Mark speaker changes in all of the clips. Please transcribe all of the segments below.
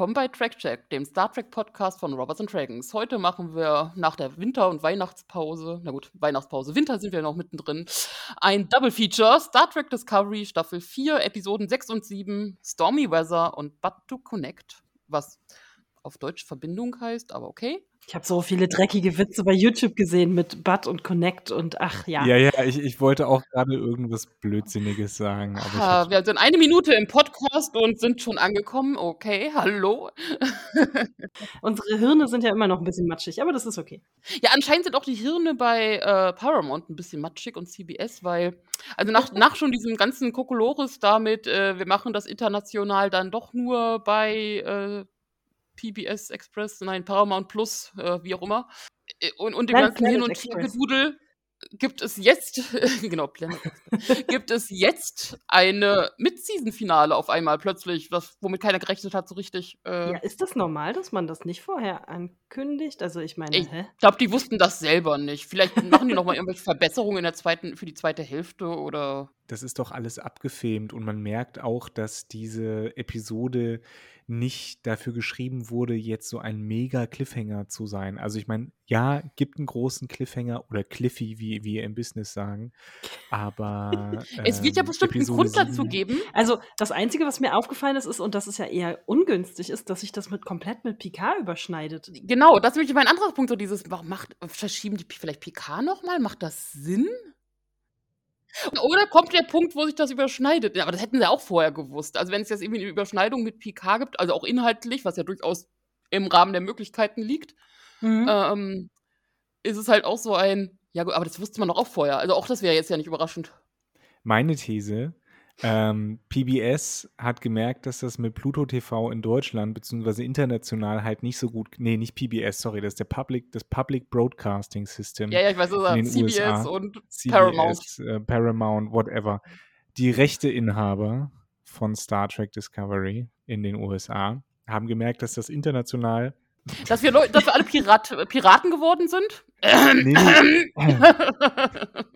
Speaker 1: Willkommen bei Trackcheck, dem Star Trek Podcast von Robots and Dragons. Heute machen wir nach der Winter- und Weihnachtspause, na gut, Weihnachtspause, Winter sind wir noch mittendrin, ein Double Feature: Star Trek Discovery Staffel 4, Episoden 6 und 7, Stormy Weather und But to Connect, was auf Deutsch Verbindung heißt, aber okay.
Speaker 2: Ich habe so viele dreckige Witze bei YouTube gesehen mit Bud und Connect und ach ja.
Speaker 3: Ja, ja, ich, ich wollte auch gerade irgendwas Blödsinniges sagen.
Speaker 1: Ah,
Speaker 3: hab,
Speaker 1: wir sind eine Minute im Podcast und sind schon angekommen. Okay, hallo.
Speaker 2: Unsere Hirne sind ja immer noch ein bisschen matschig, aber das ist okay.
Speaker 1: Ja, anscheinend sind auch die Hirne bei äh, Paramount ein bisschen matschig und CBS, weil, also nach, nach schon diesem ganzen Kokolores damit, äh, wir machen das international dann doch nur bei äh, PBS Express, nein, Paramount Plus, äh, wie auch immer, äh, und, und dem
Speaker 2: Planet-
Speaker 1: ganzen Hin- und. Hergedudel gibt es jetzt, genau, Planet gibt es jetzt eine Mid-Season-Finale auf einmal plötzlich, was, womit keiner gerechnet hat so richtig. Äh,
Speaker 2: Ja, ist das normal, dass man das nicht vorher ankündigt? Also ich meine,
Speaker 1: Ich glaube, die wussten das selber nicht. Vielleicht machen die noch mal irgendwelche Verbesserungen in der zweiten, für die zweite Hälfte oder.
Speaker 3: das ist doch alles abgefilmt und man merkt auch, dass diese Episode nicht dafür geschrieben wurde, jetzt so ein mega Cliffhanger zu sein. Also ich meine, ja, gibt einen großen Cliffhanger oder Cliffy, wie wir im Business sagen, aber
Speaker 1: es wird ja
Speaker 3: ähm,
Speaker 1: bestimmt einen Grund dazu geben.
Speaker 2: Also das Einzige, was mir aufgefallen ist, ist, und das ist ja eher ungünstig, ist, dass sich das mit komplett mit Picard überschneidet.
Speaker 1: Genau, das ist nämlich mein anderer Punkt, so dieses, warum macht, verschieben die vielleicht PK nochmal? Macht das Sinn? Oder kommt der Punkt, wo sich das überschneidet? Ja, aber das hätten sie auch vorher gewusst. Also wenn es jetzt irgendwie eine Überschneidung mit PK gibt, also auch inhaltlich, was ja durchaus im Rahmen der Möglichkeiten liegt,
Speaker 2: Mhm.
Speaker 1: ähm, ist es halt auch so ein, ja gut, aber das wusste man doch auch vorher. Also auch das wäre jetzt ja nicht überraschend.
Speaker 3: Meine These, ähm, PBS hat gemerkt, dass das mit Pluto TV in Deutschland beziehungsweise international halt nicht so gut, nee, nicht PBS, sorry, das ist der Public, das Public Broadcasting System
Speaker 1: Ja, ja, ich weiß, das
Speaker 3: in
Speaker 1: ist
Speaker 3: den
Speaker 1: CBS
Speaker 3: USA,
Speaker 1: und Paramount.
Speaker 3: CBS, äh, Paramount, whatever. Die Rechteinhaber von Star Trek Discovery in den USA haben gemerkt, dass das international
Speaker 1: Dass wir, Leu dass wir alle Pirat Piraten geworden sind?
Speaker 3: Nee.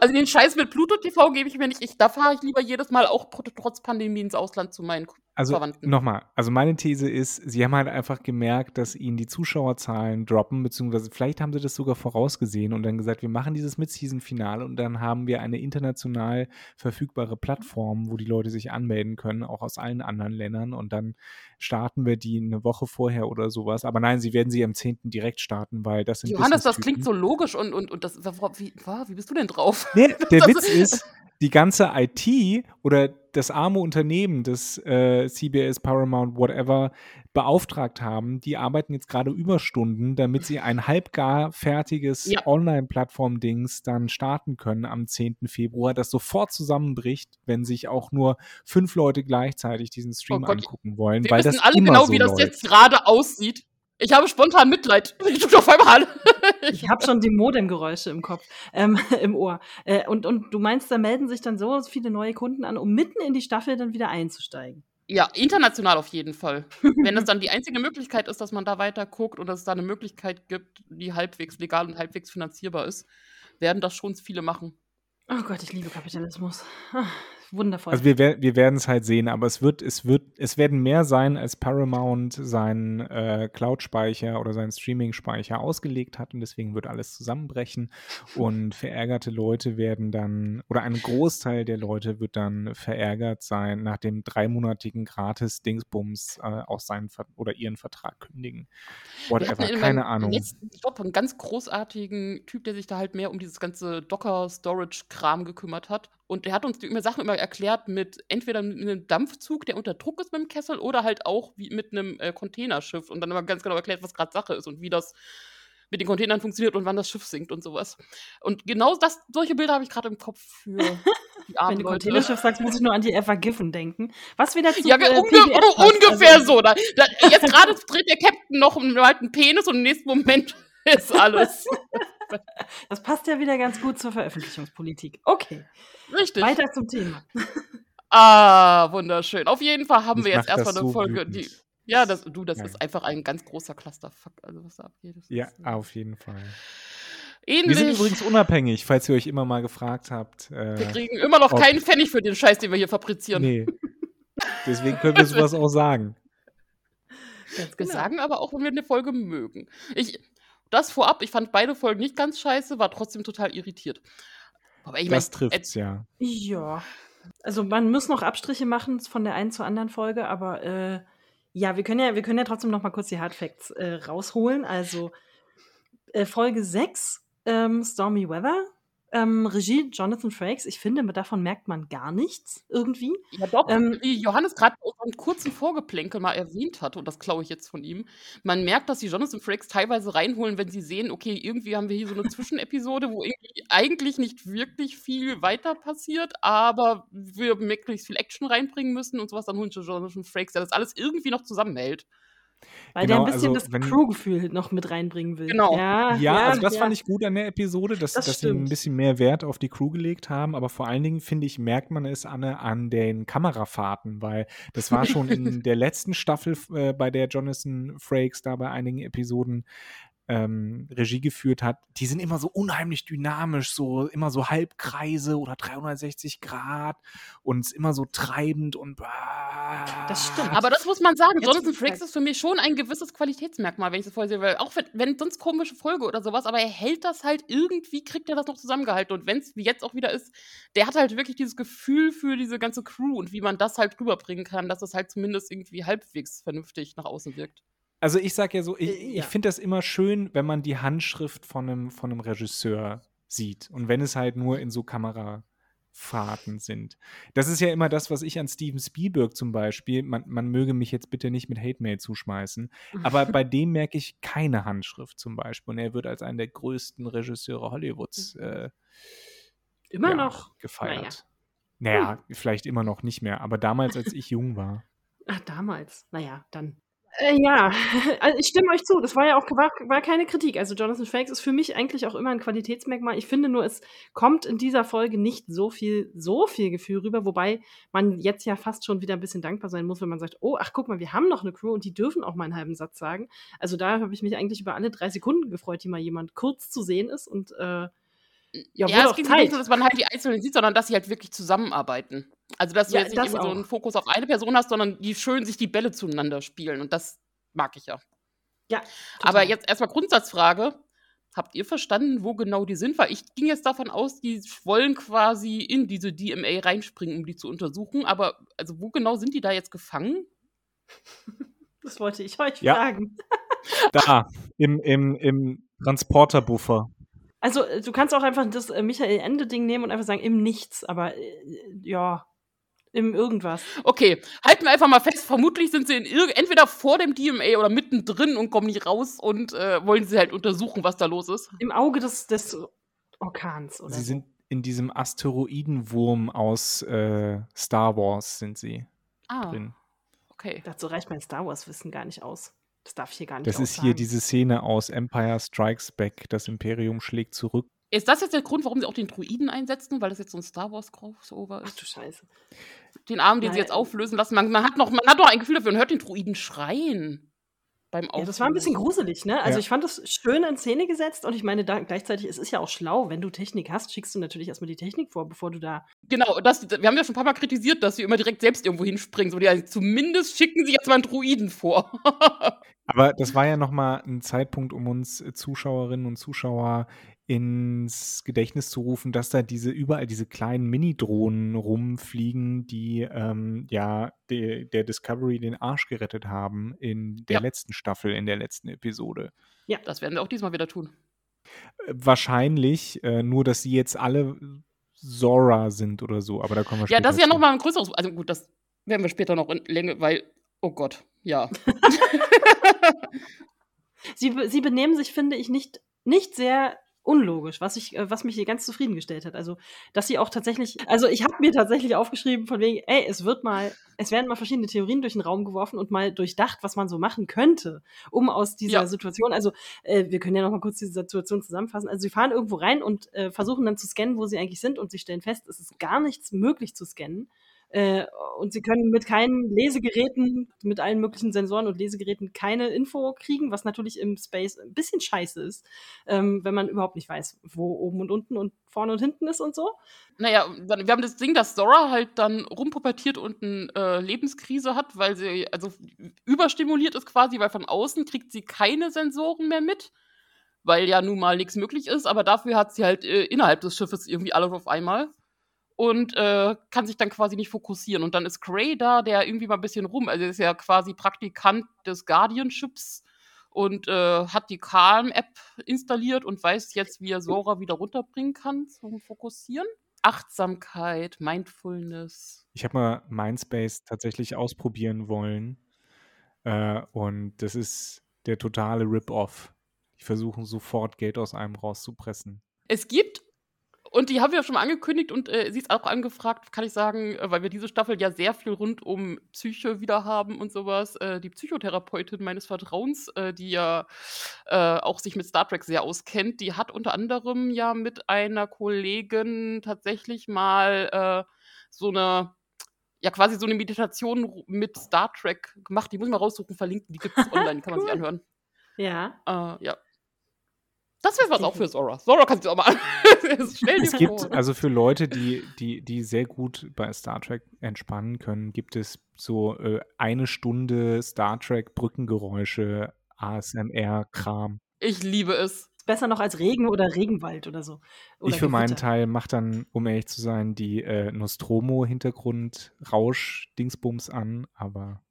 Speaker 1: also den Scheiß mit Pluto TV gebe ich mir nicht. Ich, da fahre ich lieber jedes Mal auch trotz Pandemie ins Ausland zu meinen
Speaker 3: Also nochmal, also meine These ist, sie haben halt einfach gemerkt, dass ihnen die Zuschauerzahlen droppen, beziehungsweise vielleicht haben sie das sogar vorausgesehen und dann gesagt, wir machen dieses Mid-Season-Finale und dann haben wir eine international verfügbare Plattform, wo die Leute sich anmelden können, auch aus allen anderen Ländern und dann starten wir die eine Woche vorher oder sowas. Aber nein, sie werden sie am 10. direkt starten, weil das sind
Speaker 1: Johannes, das klingt so logisch und, und, und das, wie, wie bist du denn drauf?
Speaker 3: Nee, der Witz ist, die ganze IT oder das arme Unternehmen, das äh, CBS, Paramount, whatever beauftragt haben, die arbeiten jetzt gerade Überstunden, damit sie ein halbgar fertiges
Speaker 1: Ja.
Speaker 3: Online-Plattform-Dings dann starten können am 10. Februar, das sofort zusammenbricht, wenn sich auch nur fünf Leute gleichzeitig diesen Stream
Speaker 1: Oh
Speaker 3: angucken wollen,
Speaker 1: Wir
Speaker 3: weil
Speaker 1: wissen
Speaker 3: das
Speaker 1: alle genau,
Speaker 3: so
Speaker 1: wie das
Speaker 3: läuft.
Speaker 1: jetzt gerade aussieht. Ich habe spontan Mitleid. Ich tue auf einmal.
Speaker 2: Ich habe schon die Modemgeräusche im Kopf, ähm, im Ohr. Äh, und, und du meinst, da melden sich dann so viele neue Kunden an, um mitten in die Staffel dann wieder einzusteigen.
Speaker 1: Ja, international auf jeden Fall. Wenn das dann die einzige Möglichkeit ist, dass man da weiter guckt und dass es da eine Möglichkeit gibt, die halbwegs legal und halbwegs finanzierbar ist, werden das schon viele machen.
Speaker 2: Oh Gott, ich liebe Kapitalismus. Wundervoll.
Speaker 3: Also wir, wir werden es halt sehen, aber es wird, es wird, es werden mehr sein, als Paramount seinen äh, Cloud-Speicher oder seinen Streaming-Speicher ausgelegt hat und deswegen wird alles zusammenbrechen und verärgerte Leute werden dann, oder ein Großteil der Leute wird dann verärgert sein, nach dem dreimonatigen Gratis-Dingsbums äh, auch seinen Ver oder ihren Vertrag kündigen. Whatever,
Speaker 1: in
Speaker 3: keine Ahnung.
Speaker 1: letzten Job einen ganz großartigen Typ, der sich da halt mehr um dieses ganze Docker-Storage-Kram gekümmert hat. Und der hat uns die immer Sachen immer erklärt mit entweder mit einem Dampfzug, der unter Druck ist mit dem Kessel, oder halt auch wie mit einem äh, Containerschiff und dann immer ganz genau erklärt, was gerade Sache ist und wie das mit den Containern funktioniert und wann das Schiff sinkt und sowas. Und genau das, solche Bilder habe ich gerade im Kopf für die armen
Speaker 2: Wenn du. Containerschiff sagst, muss ich nur an die Ever Given denken. Was wieder zu
Speaker 1: Ja,
Speaker 2: äh,
Speaker 1: unge
Speaker 2: PBS passt.
Speaker 1: ungefähr
Speaker 2: Also,
Speaker 1: so. Da, da, jetzt gerade dreht der Captain noch einen alten Penis und im nächsten Moment ist alles.
Speaker 2: Das passt ja wieder ganz gut zur Veröffentlichungspolitik. Okay,
Speaker 1: Richtig.
Speaker 2: weiter zum Thema.
Speaker 1: Ah, wunderschön. Auf jeden Fall haben
Speaker 3: Mich
Speaker 1: wir jetzt erstmal eine
Speaker 3: so
Speaker 1: Folge,
Speaker 3: wütend.
Speaker 1: die. Ja, das, du, das
Speaker 3: Ja.
Speaker 1: ist einfach ein ganz großer Clusterfuck, also was da abgeht.
Speaker 3: Ja,
Speaker 1: ist,
Speaker 3: auf jeden Fall.
Speaker 1: Ähnlich.
Speaker 3: Wir sind übrigens unabhängig, falls ihr euch immer mal gefragt habt. Äh,
Speaker 1: wir kriegen immer noch keinen Pfennig für den Scheiß, den wir hier fabrizieren.
Speaker 3: nee. Deswegen können wir sowas auch sagen.
Speaker 1: Wir genau. sagen aber auch, wenn wir eine Folge mögen. Ich, das vorab, ich fand beide Folgen nicht ganz scheiße, war trotzdem total irritiert.
Speaker 3: Aber ich das mein, trifft's, ja.
Speaker 2: Ja. Also man muss noch Abstriche machen von der einen zur anderen Folge, aber äh, ja, wir können ja, wir können ja trotzdem noch mal kurz die Hard Facts äh, rausholen. Also äh, Folge 6, ähm, Stormy Weather, ähm, Regie Jonathan Frakes. Ich finde, davon merkt man gar nichts irgendwie.
Speaker 1: Ja, doch. Ähm, wie Johannes gerade einen kurzen Vorgeplänkel mal erwähnt hatte, und das klaue ich jetzt von ihm. Man merkt, dass die Jonathan Frakes teilweise reinholen, wenn sie sehen, okay, irgendwie haben wir hier so eine Zwischenepisode, wo eigentlich nicht wirklich viel weiter passiert, aber wir möglichst viel Action reinbringen müssen und sowas. Dann holen sie Jonathan Frakes, der das alles irgendwie noch zusammenhält.
Speaker 2: Weil genau, der ein bisschen also, das Crew-Gefühl noch mit reinbringen will.
Speaker 3: Genau. Ja, ja, ja also das ja. fand ich gut an der Episode, dass, das dass sie ein bisschen mehr Wert auf die Crew gelegt haben. Aber vor allen Dingen, finde ich, merkt man es, Anne, an den Kamerafahrten, weil das war schon in der letzten Staffel, äh, bei der Jonathan Frakes da bei einigen Episoden ähm, Regie geführt hat, die sind immer so unheimlich dynamisch, so immer so Halbkreise oder 360 Grad und immer so treibend und
Speaker 1: das stimmt. Aber das muss man sagen, Jonathan Frakes ist für mich schon ein gewisses Qualitätsmerkmal, wenn ich das vorher sehe, weil auch wenn, wenn sonst komische Folge oder sowas, aber er hält das halt irgendwie, kriegt er das noch zusammengehalten und wenn es wie jetzt auch wieder ist, der hat halt wirklich dieses Gefühl für diese ganze Crew und wie man das halt rüberbringen kann, dass es halt zumindest irgendwie halbwegs vernünftig nach außen wirkt.
Speaker 3: Also ich sage ja so, ich, äh, ja. ich finde das immer schön, wenn man die Handschrift von einem, von einem Regisseur sieht. Und wenn es halt nur in so Kamerafahrten sind. Das ist ja immer das, was ich an Steven Spielberg zum Beispiel, man, man möge mich jetzt bitte nicht mit Hate Mail zuschmeißen, aber bei dem merke ich keine Handschrift zum Beispiel. Und er wird als einer der größten Regisseure Hollywoods mhm. äh,
Speaker 2: immer ja, noch
Speaker 3: gefeiert. Naja, naja hm. vielleicht immer noch nicht mehr, aber damals, als ich jung war.
Speaker 2: Ach, damals. Naja, dann äh, ja, also ich stimme euch zu. Das war ja auch war, war keine Kritik. Also Jonathan Frakes ist für mich eigentlich auch immer ein Qualitätsmerkmal. Ich finde nur, es kommt in dieser Folge nicht so viel, so viel Gefühl rüber, wobei man jetzt ja fast schon wieder ein bisschen dankbar sein muss, wenn man sagt, oh, ach guck mal, wir haben noch eine Crew und die dürfen auch mal einen halben Satz sagen. Also da habe ich mich eigentlich über alle drei Sekunden gefreut, die mal jemand kurz zu sehen ist und äh,
Speaker 1: ja, ja es geht nicht so, dass man halt die Einzelnen sieht, sondern dass sie halt wirklich zusammenarbeiten. Also, dass du ja, jetzt nicht immer so einen Fokus auf eine Person hast, sondern die schön sich die Bälle zueinander spielen. Und das mag ich ja.
Speaker 2: Ja.
Speaker 1: Total. Aber jetzt erstmal Grundsatzfrage. Habt ihr verstanden, wo genau die sind? Weil ich ging jetzt davon aus, die wollen quasi in diese DMA reinspringen, um die zu untersuchen. Aber also wo genau sind die da jetzt gefangen?
Speaker 2: Das wollte ich euch ja. fragen.
Speaker 3: Da, im, im, im Transporterbuffer.
Speaker 2: Also, äh, du kannst auch einfach das äh, Michael Ende-Ding nehmen und einfach sagen, im Nichts, aber äh, ja, im irgendwas.
Speaker 1: Okay, halten wir einfach mal fest, vermutlich sind sie in entweder vor dem DMA oder mittendrin und kommen nicht raus und äh, wollen sie halt untersuchen, was da los ist.
Speaker 2: Im Auge des, des Orkans,
Speaker 3: oder? Sie sind in diesem Asteroidenwurm aus äh, Star Wars sind sie ah, drin.
Speaker 2: Okay. Dazu reicht mein Star Wars-Wissen gar nicht aus. Das darf ich hier gar nicht
Speaker 3: Das ist hier diese Szene aus Empire Strikes Back. Das Imperium schlägt zurück.
Speaker 1: Ist das jetzt der Grund, warum sie auch den Druiden einsetzen? Weil das jetzt so ein Star Wars Crossover ist?
Speaker 2: Ach du Scheiße.
Speaker 1: Den Arm, den Nein. sie jetzt auflösen lassen. Man, man, hat noch, man hat noch ein Gefühl dafür und hört den Druiden schreien
Speaker 2: beim Ja, das war ein bisschen gruselig, ne? Also, ja. ich fand das schön in Szene gesetzt und ich meine, da gleichzeitig, es ist ja auch schlau, wenn du Technik hast, schickst du natürlich erstmal die Technik vor, bevor du da.
Speaker 1: Genau, das, wir haben ja schon ein paar Mal kritisiert, dass sie immer direkt selbst irgendwo hinspringen. So, die, zumindest schicken sie jetzt mal einen Druiden vor.
Speaker 3: Aber das war ja nochmal ein Zeitpunkt, um uns Zuschauerinnen und Zuschauer ins Gedächtnis zu rufen, dass da diese überall diese kleinen Mini-Drohnen rumfliegen, die ähm, ja de, der Discovery den Arsch gerettet haben in der ja. letzten Staffel, in der letzten Episode.
Speaker 1: Ja, das werden wir auch diesmal wieder tun.
Speaker 3: Äh, wahrscheinlich, äh, nur dass sie jetzt alle Zora sind oder so, aber da kommen wir
Speaker 1: später Ja, das ist ja nochmal ein größeres, also gut, das werden wir später noch in Länge, weil, oh Gott, ja.
Speaker 2: sie, sie benehmen sich, finde ich, nicht, nicht sehr unlogisch, was ich, äh, was mich hier ganz zufriedengestellt hat. Also, dass sie auch tatsächlich, also ich habe mir tatsächlich aufgeschrieben von wegen, ey, es wird mal, es werden mal verschiedene Theorien durch den Raum geworfen und mal durchdacht, was man so machen könnte, um aus dieser ja. Situation, also äh, wir können ja noch mal kurz diese Situation zusammenfassen. Also sie fahren irgendwo rein und äh, versuchen dann zu scannen, wo sie eigentlich sind und sie stellen fest, es ist gar nichts möglich zu scannen Äh, und sie können mit keinen Lesegeräten, mit allen möglichen Sensoren und Lesegeräten keine Info kriegen, was natürlich im Space ein bisschen scheiße ist, ähm, wenn man überhaupt nicht weiß, wo oben und unten und vorne und hinten ist und so.
Speaker 1: Naja, wir haben das Ding, dass Zora halt dann rumpubertiert und eine äh, Lebenskrise hat, weil sie also überstimuliert ist quasi, weil von außen kriegt sie keine Sensoren mehr mit, weil ja nun mal nichts möglich ist, aber dafür hat sie halt äh, innerhalb des Schiffes irgendwie alles auf einmal und äh, kann sich dann quasi nicht fokussieren. Und dann ist Gray da, der irgendwie mal ein bisschen rum, also er ist ja quasi Praktikant des Guardianships und äh, hat die Calm-App installiert und weiß jetzt, wie er Sora wieder runterbringen kann zum Fokussieren. Achtsamkeit, Mindfulness.
Speaker 3: Ich habe mal Mindspace tatsächlich ausprobieren wollen äh, und das ist der totale Rip-Off. Die versuchen sofort Geld aus einem rauszupressen.
Speaker 1: Es gibt und die haben wir ja schon mal angekündigt und äh, sie ist auch angefragt, kann ich sagen, äh, weil wir diese Staffel ja sehr viel rund um Psyche wieder haben und sowas. Äh, die Psychotherapeutin meines Vertrauens, äh, die ja äh, auch sich mit Star Trek sehr auskennt, die hat unter anderem ja mit einer Kollegin tatsächlich mal äh, so eine ja quasi so eine Meditation mit Star Trek gemacht. Die muss ich mal raussuchen, verlinken. Die gibt es online, kann man sich anhören.
Speaker 2: Ja.
Speaker 1: ja. Das wäre was auch für Zora. Zora kannst du auch mal
Speaker 3: Schnell Es gibt, vor. also für Leute, die, die, die sehr gut bei Star Trek entspannen können, gibt es so äh, eine Stunde Star Trek Brückengeräusche, ASMR-Kram.
Speaker 1: Ich liebe es.
Speaker 2: Besser noch als Regen oder Regenwald oder so. Oder
Speaker 3: ich für meinen Teil mache dann, um ehrlich zu sein, die äh, Nostromo-Hintergrund-Rausch-Dingsbums an, aber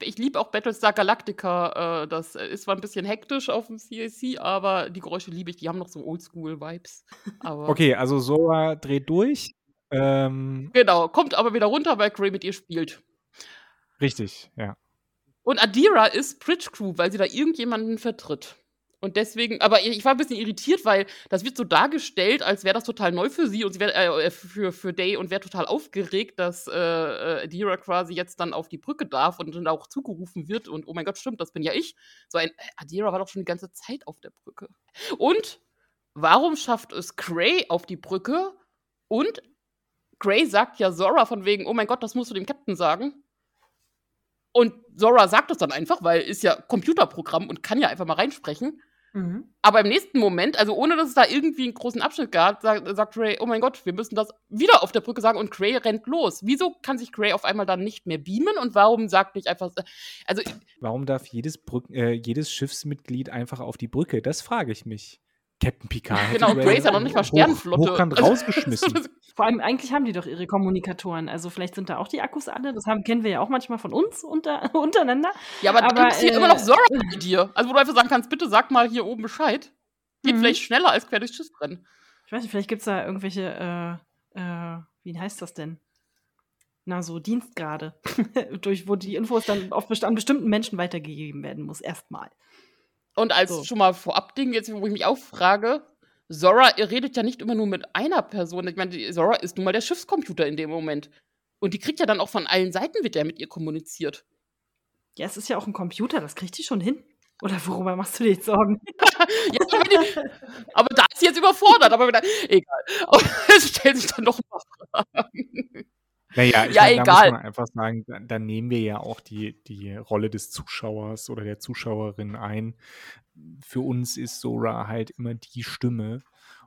Speaker 1: ich liebe auch Battlestar Galactica. Äh, das ist zwar ein bisschen hektisch auf dem CAC, aber die Geräusche liebe ich. Die haben noch so Oldschool-Vibes.
Speaker 3: Okay, also Sora dreht durch. Ähm,
Speaker 1: genau, kommt aber wieder runter, weil Gray mit ihr spielt.
Speaker 3: Richtig, ja.
Speaker 1: Und Adira ist Bridge Crew, weil sie da irgendjemanden vertritt. Und deswegen, aber ich war ein bisschen irritiert, weil das wird so dargestellt, als wäre das total neu für sie und sie wär, äh, für, für Day und wäre total aufgeregt, dass äh, äh, Adira quasi jetzt dann auf die Brücke darf und dann auch zugerufen wird. Und oh mein Gott, stimmt, das bin ja ich. So ein äh, Adira war doch schon die ganze Zeit auf der Brücke. Und warum schafft es Gray auf die Brücke? Und Gray sagt ja Zora von wegen, oh mein Gott, das musst du dem Captain sagen. Und Zora sagt es dann einfach, weil ist ja Computerprogramm und kann ja einfach mal reinsprechen. Mhm. Aber im nächsten Moment, also ohne dass es da irgendwie einen großen Abschnitt gab, sagt, sagt Gray, oh mein Gott, wir müssen das wieder auf der Brücke sagen und Gray rennt los. Wieso kann sich Gray auf einmal dann nicht mehr beamen und warum sagt nicht einfach, also
Speaker 3: Warum darf jedes, Brück, äh, jedes Schiffsmitglied einfach auf die Brücke? Das frage ich mich. Captain Picard.
Speaker 1: Genau, ist ja noch nicht mal Sternenflotte.
Speaker 3: Hoch, hochkant rausgeschmissen.
Speaker 2: Vor allem, eigentlich haben die doch ihre Kommunikatoren. Also vielleicht sind da auch die Akkus alle. Das haben, kennen wir ja auch manchmal von uns unter, untereinander.
Speaker 1: Ja, aber, aber da gibt es hier äh, immer noch Zora bei dir. Also wo du einfach sagen kannst, bitte sag mal hier oben Bescheid. Geht mhm. vielleicht schneller als quer durchs Schiff rennen.
Speaker 2: Ich weiß nicht, vielleicht gibt es da irgendwelche, äh, äh, wie heißt das denn? Na, so Dienstgrade, durch, wo die Infos dann auf an bestimmten Menschen weitergegeben werden muss, erstmal.
Speaker 1: Und als so. schon mal Vorab-Ding, jetzt, wo ich mich auch frage, Zora redet ja nicht immer nur mit einer Person. Ich meine, Zora ist nun mal der Schiffscomputer in dem Moment. Und die kriegt ja dann auch von allen Seiten, wird ja mit ihr kommuniziert.
Speaker 2: Ja, es ist ja auch ein Computer, das kriegt die schon hin. Oder worüber machst du dir jetzt Sorgen?
Speaker 1: ja, die, aber da ist sie jetzt überfordert. Aber egal. Aber es stellt sich dann noch mal
Speaker 3: Fragen. Naja, ich ja, meine, egal. da muss man einfach sagen, da, da, nehmen wir ja auch die, die Rolle des Zuschauers oder der Zuschauerin ein. Für uns ist Sora halt immer die Stimme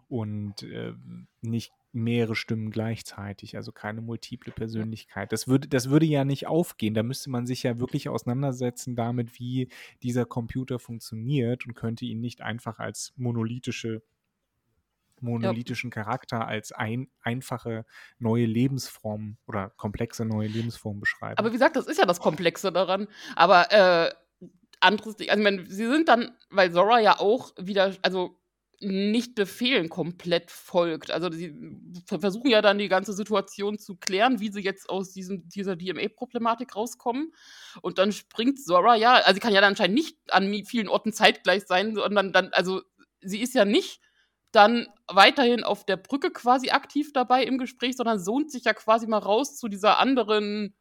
Speaker 3: und äh, nicht mehrere Stimmen gleichzeitig, also keine multiple Persönlichkeit. Das würde, das würde ja nicht aufgehen. Da müsste man sich ja wirklich auseinandersetzen damit, wie dieser Computer funktioniert und könnte ihn nicht einfach als monolithische monolithischen. Charakter als ein, einfache neue Lebensform oder komplexe neue Lebensform beschreiben.
Speaker 1: Aber wie gesagt, das ist ja das Komplexe daran. Aber äh, anderes, also ich meine, sie sind dann, weil Zora ja auch wieder, also nicht Befehlen komplett folgt. Also sie versuchen ja dann die ganze Situation zu klären, wie sie jetzt aus diesem, dieser DMA-Problematik rauskommen. Und dann springt Zora ja, also sie kann ja dann anscheinend nicht an vielen Orten zeitgleich sein, sondern dann, also sie ist ja nicht dann weiterhin auf der Brücke quasi aktiv dabei im Gespräch, sondern sohnt sich ja quasi mal raus zu dieser anderen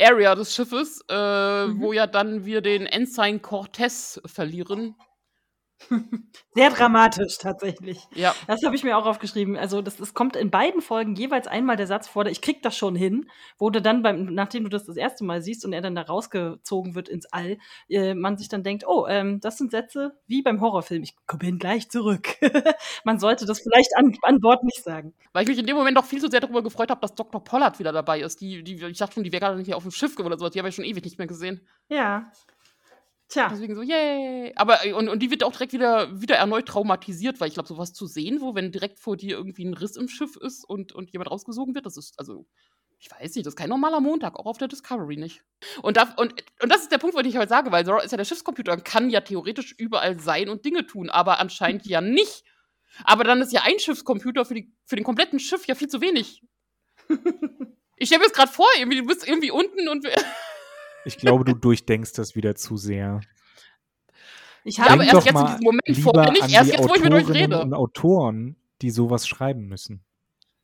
Speaker 1: Area des Schiffes, äh, mhm. wo ja dann wir den Ensign Cortez verlieren.
Speaker 2: Sehr dramatisch tatsächlich.
Speaker 1: Ja.
Speaker 2: Das habe ich mir auch aufgeschrieben. Also das, das kommt in beiden Folgen jeweils einmal der Satz vor, ich krieg das schon hin, wo du dann beim, nachdem du das das erste Mal siehst und er dann da rausgezogen wird ins All, äh, man sich dann denkt, oh, ähm, das sind Sätze wie beim Horrorfilm. Ich bin gleich zurück. man sollte das vielleicht an, an Bord nicht sagen.
Speaker 1: Weil ich mich in dem Moment doch viel zu sehr darüber gefreut habe, dass Dr. Pollard wieder dabei ist. Die, die, ich dachte schon, die wäre gerade nicht auf dem Schiff oder sowas. Die habe ich schon ewig nicht mehr gesehen.
Speaker 2: Ja, Tja.
Speaker 1: Deswegen so, yay. Aber, äh, und, und die wird auch direkt wieder, wieder erneut traumatisiert, weil ich glaube, sowas zu sehen, wo, wenn direkt vor dir irgendwie ein Riss im Schiff ist und, und jemand rausgesogen wird, das ist, also, ich weiß nicht, das ist kein normaler Montag, auch auf der Discovery nicht. Und, da, und, und das ist der Punkt, wo ich heute sage, weil Zora ist ja der Schiffscomputer und kann ja theoretisch überall sein und Dinge tun, aber anscheinend ja nicht. Aber dann ist ja ein Schiffscomputer für, die, für den kompletten Schiff ja viel zu wenig. ich stelle mir das gerade vor, irgendwie, du bist irgendwie unten und.
Speaker 3: Ich glaube, du durchdenkst das wieder zu sehr.
Speaker 2: Ich habe
Speaker 1: erst jetzt in diesem Moment vorher nicht, erst jetzt, wo ich mit euch rede.
Speaker 3: Und Autoren, die sowas schreiben müssen.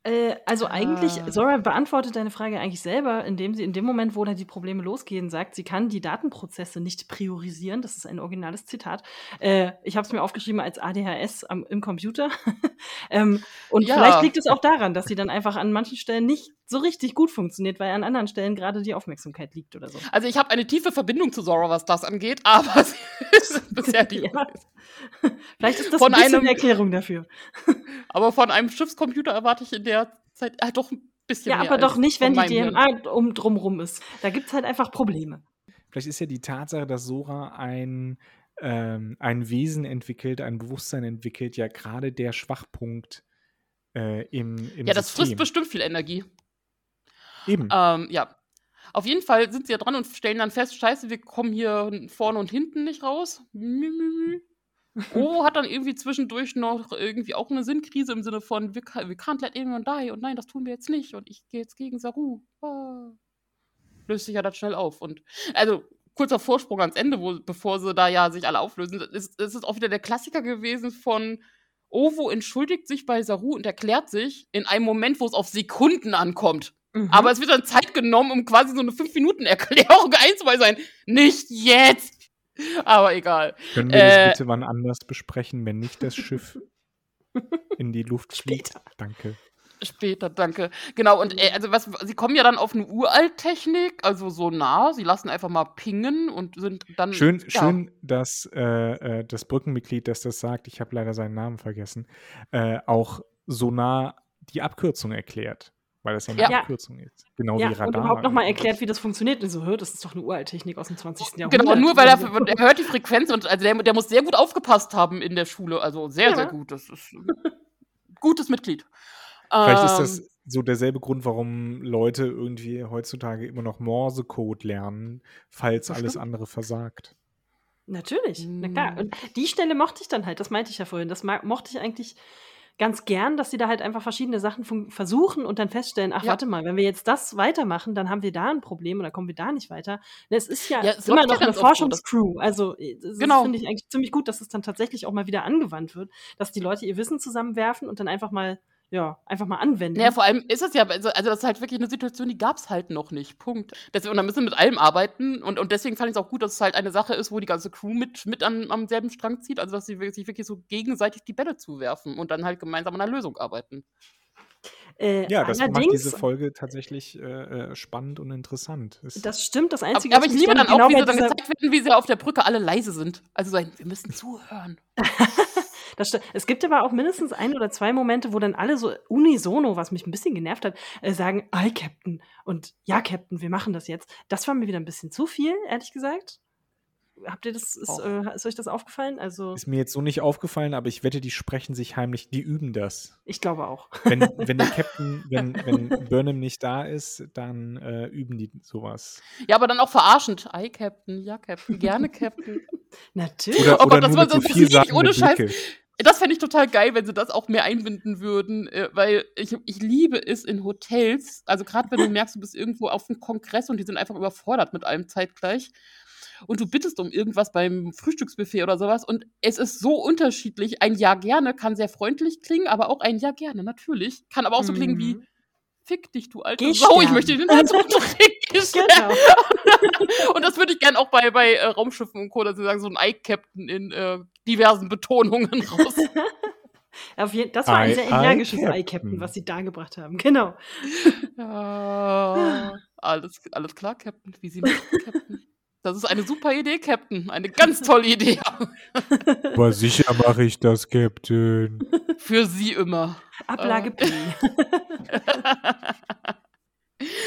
Speaker 2: Äh, also eigentlich,
Speaker 1: Ah.
Speaker 2: Zora beantwortet deine Frage eigentlich selber, indem sie in dem Moment, wo da die Probleme losgehen, sagt, sie kann die Datenprozesse nicht priorisieren. Das ist ein originales Zitat. Äh, ich habe es mir aufgeschrieben als ADHS am, im Computer. ähm, und
Speaker 1: Ja.
Speaker 2: vielleicht liegt es auch daran, dass sie dann einfach an manchen Stellen nicht so richtig gut funktioniert, weil an anderen Stellen gerade die Aufmerksamkeit liegt oder so.
Speaker 1: Also ich habe eine tiefe Verbindung zu Zora, was das angeht, aber sie ist bisher die.
Speaker 2: Ja. Vielleicht ist das
Speaker 1: Von
Speaker 2: ein bisschen
Speaker 1: einem-
Speaker 2: Erklärung dafür.
Speaker 1: Aber von einem Schiffscomputer erwarte ich in der Zeit ah, doch ein bisschen
Speaker 2: Ja,
Speaker 1: mehr.
Speaker 2: aber doch nicht, wenn die
Speaker 1: meinem Hirn.
Speaker 2: DMA um drumrum ist. Da gibt es halt einfach Probleme.
Speaker 3: Vielleicht ist ja die Tatsache, dass Sora ein, ähm, ein Wesen entwickelt, ein Bewusstsein entwickelt, ja gerade der Schwachpunkt äh, im, im
Speaker 1: Ja, das frisst
Speaker 3: System.
Speaker 1: bestimmt viel Energie.
Speaker 3: Eben.
Speaker 1: Ähm, ja. Auf jeden Fall sind sie ja dran und stellen dann fest, scheiße, wir kommen hier vorne und hinten nicht raus. Mü, mü, mü. Oh, hat dann irgendwie zwischendurch noch irgendwie auch eine Sinnkrise im Sinne von, wir, we can't let anyone die und nein, das tun wir jetzt nicht und ich gehe jetzt gegen Saru. Ah. Löst sich ja dann schnell auf. Und also kurzer Vorsprung ans Ende, wo, bevor sie da ja sich alle auflösen, ist, ist es auch wieder der Klassiker gewesen von Ovo entschuldigt sich bei Saru und erklärt sich in einem Moment, wo es auf Sekunden ankommt.
Speaker 2: Mhm.
Speaker 1: Aber es wird dann Zeit genommen, um quasi so eine 5-Minuten-Erklärung einzuweisen. Nicht jetzt! Aber egal.
Speaker 3: Können wir
Speaker 1: äh,
Speaker 3: das bitte wann anders besprechen, wenn nicht das Schiff in die Luft fliegt?
Speaker 2: Später.
Speaker 3: Danke.
Speaker 1: Später, danke. Genau, und äh, also was, sie kommen ja dann auf eine Uralttechnik, also so nah, sie lassen einfach mal pingen und sind dann.
Speaker 3: Schön,
Speaker 1: ja.
Speaker 3: schön dass äh, äh, das Brückenmitglied, das das sagt, ich habe leider seinen Namen vergessen, äh, auch so nah die Abkürzung erklärt. Weil das ja eine
Speaker 1: Ja.
Speaker 3: Abkürzung ist. Genau
Speaker 2: ja,
Speaker 3: wie Radar.
Speaker 2: und überhaupt nochmal erklärt, wie das funktioniert. Und so, hör, das ist doch eine Uralttechnik aus dem 20. Jahrhundert.
Speaker 1: Genau, nur weil er,
Speaker 2: Also,
Speaker 1: er hört die Frequenz und also der, der muss sehr gut aufgepasst haben in der Schule. Also sehr,
Speaker 2: Ja.
Speaker 1: sehr gut. Das ist ein gutes Mitglied.
Speaker 3: Vielleicht ist
Speaker 1: Ähm,
Speaker 3: das so derselbe Grund, warum Leute irgendwie heutzutage immer noch Morsecode lernen, falls alles andere versagt.
Speaker 2: Natürlich, na
Speaker 1: Mm.
Speaker 2: klar. Und die Stelle mochte ich dann halt, das meinte ich ja vorhin. Das mochte ich eigentlich ganz gern, dass sie da halt einfach verschiedene Sachen versuchen und dann feststellen, ach,
Speaker 1: Ja.
Speaker 2: warte mal, wenn wir jetzt das weitermachen, dann haben wir da ein Problem dann kommen wir da nicht weiter. Und Es ist ja,
Speaker 1: Ja, es
Speaker 2: immer noch eine Forschungscrew. Also, äh, das
Speaker 1: Genau.
Speaker 2: finde ich eigentlich ziemlich gut, dass es dann tatsächlich auch mal wieder angewandt wird, dass die Leute ihr Wissen zusammenwerfen und dann einfach mal, ja, einfach mal anwenden.
Speaker 1: Naja, vor allem ist es ja, also, also das ist halt wirklich eine Situation, die gab es halt noch nicht. Punkt. Deswegen, und da müssen wir mit allem arbeiten. Und, und deswegen fand ich es auch gut, dass es halt eine Sache ist, wo die ganze Crew mit, mit an, am selben Strang zieht. Also, dass sie wirklich- sich wirklich so gegenseitig die Bälle zuwerfen und dann halt gemeinsam an einer Lösung arbeiten.
Speaker 2: Äh,
Speaker 3: Ja, das macht diese Folge tatsächlich äh, äh, spannend und interessant. Es-
Speaker 2: das stimmt, das
Speaker 1: Aber,
Speaker 2: Einzige,
Speaker 1: aber
Speaker 2: was
Speaker 1: ich
Speaker 2: mich
Speaker 1: liebe dann auch,
Speaker 2: genau
Speaker 1: wie sie dann gezeigt werden, wie sie auf der Brücke alle leise sind. Also so ein, wir müssen zuhören.
Speaker 2: Das. Es gibt aber auch mindestens ein oder zwei Momente, wo dann alle so unisono, was mich ein bisschen genervt hat, äh, sagen, Ei, Captain. Und ja, Captain, wir machen das jetzt. Das war mir wieder ein bisschen zu viel, ehrlich gesagt. Habt ihr das, ist, äh, ist euch das aufgefallen? Also,
Speaker 3: Ist mir jetzt so nicht aufgefallen, aber ich wette, die sprechen sich heimlich, die üben das.
Speaker 2: ich glaube auch.
Speaker 3: Wenn, wenn der Captain, wenn, wenn Burnham nicht da ist, dann äh, üben die sowas.
Speaker 1: Ja, aber dann auch verarschend. Ei, Captain, ja, Captain, gerne, Captain.
Speaker 2: Natürlich.
Speaker 3: Oder,
Speaker 1: Oh Gott,
Speaker 3: oder
Speaker 1: das
Speaker 3: nur
Speaker 1: war so- ich
Speaker 3: vielsagenden
Speaker 1: ohne Scheiß.
Speaker 3: Blicke.
Speaker 1: Das fände ich total geil, wenn sie das auch mehr einbinden würden, äh, weil ich, ich liebe es in Hotels, also gerade wenn du merkst, du bist irgendwo auf einem Kongress und die sind einfach überfordert mit allem zeitgleich und du bittest um irgendwas beim Frühstücksbuffet oder sowas und es ist so unterschiedlich. Ein Ja gerne kann sehr freundlich klingen, aber auch ein Ja gerne, natürlich. Kann aber auch so klingen wie
Speaker 2: Mhm.
Speaker 1: Fick dich, du alte
Speaker 2: Geh
Speaker 1: Sau, ich
Speaker 2: sterben.
Speaker 1: möchte den Herzogträger
Speaker 2: Genau.
Speaker 1: Und das würde ich gern auch bei, bei äh, Raumschiffen und Co., dass sie sagen, so ein Eye-Captain in äh, diversen Betonungen raus.
Speaker 2: Auf jeden, das war ein
Speaker 3: Ei,
Speaker 2: sehr energisches
Speaker 3: Captain.
Speaker 2: Eye-Captain, was sie da gebracht haben. Genau.
Speaker 1: ja, alles, alles klar, Captain. Wie Sie möchten, Captain. Das ist eine super Idee, Captain. Eine ganz tolle Idee.
Speaker 3: Aber sicher mache ich das, Captain.
Speaker 1: Für Sie immer.
Speaker 2: Ablage
Speaker 1: Äh.
Speaker 2: P.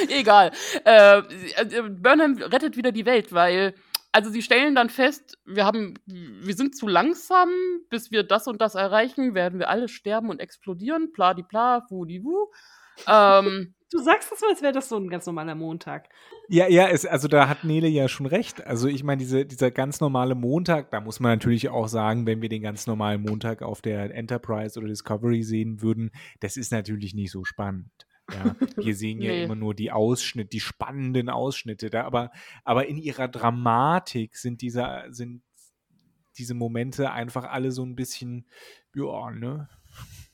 Speaker 1: Egal. Äh, äh, Burnham rettet wieder die Welt, weil, also sie stellen dann fest, wir haben, wir sind zu langsam, bis wir das und das erreichen, werden wir alle sterben und explodieren, bla di bla, wu di wu. Ähm,
Speaker 2: Du sagst das so, als wäre das so ein ganz normaler Montag.
Speaker 3: Ja, ja, es, also da hat Nele ja schon recht. Also ich meine, diese, dieser ganz normale Montag, da muss man natürlich auch sagen, wenn wir den ganz normalen Montag auf der Enterprise oder Discovery sehen würden, das ist natürlich nicht so spannend. Ja, wir sehen ja
Speaker 1: Nee.
Speaker 3: immer nur die Ausschnitte, die spannenden Ausschnitte da, aber, aber in ihrer Dramatik sind diese, sind diese Momente einfach alle so ein bisschen, ja, ne?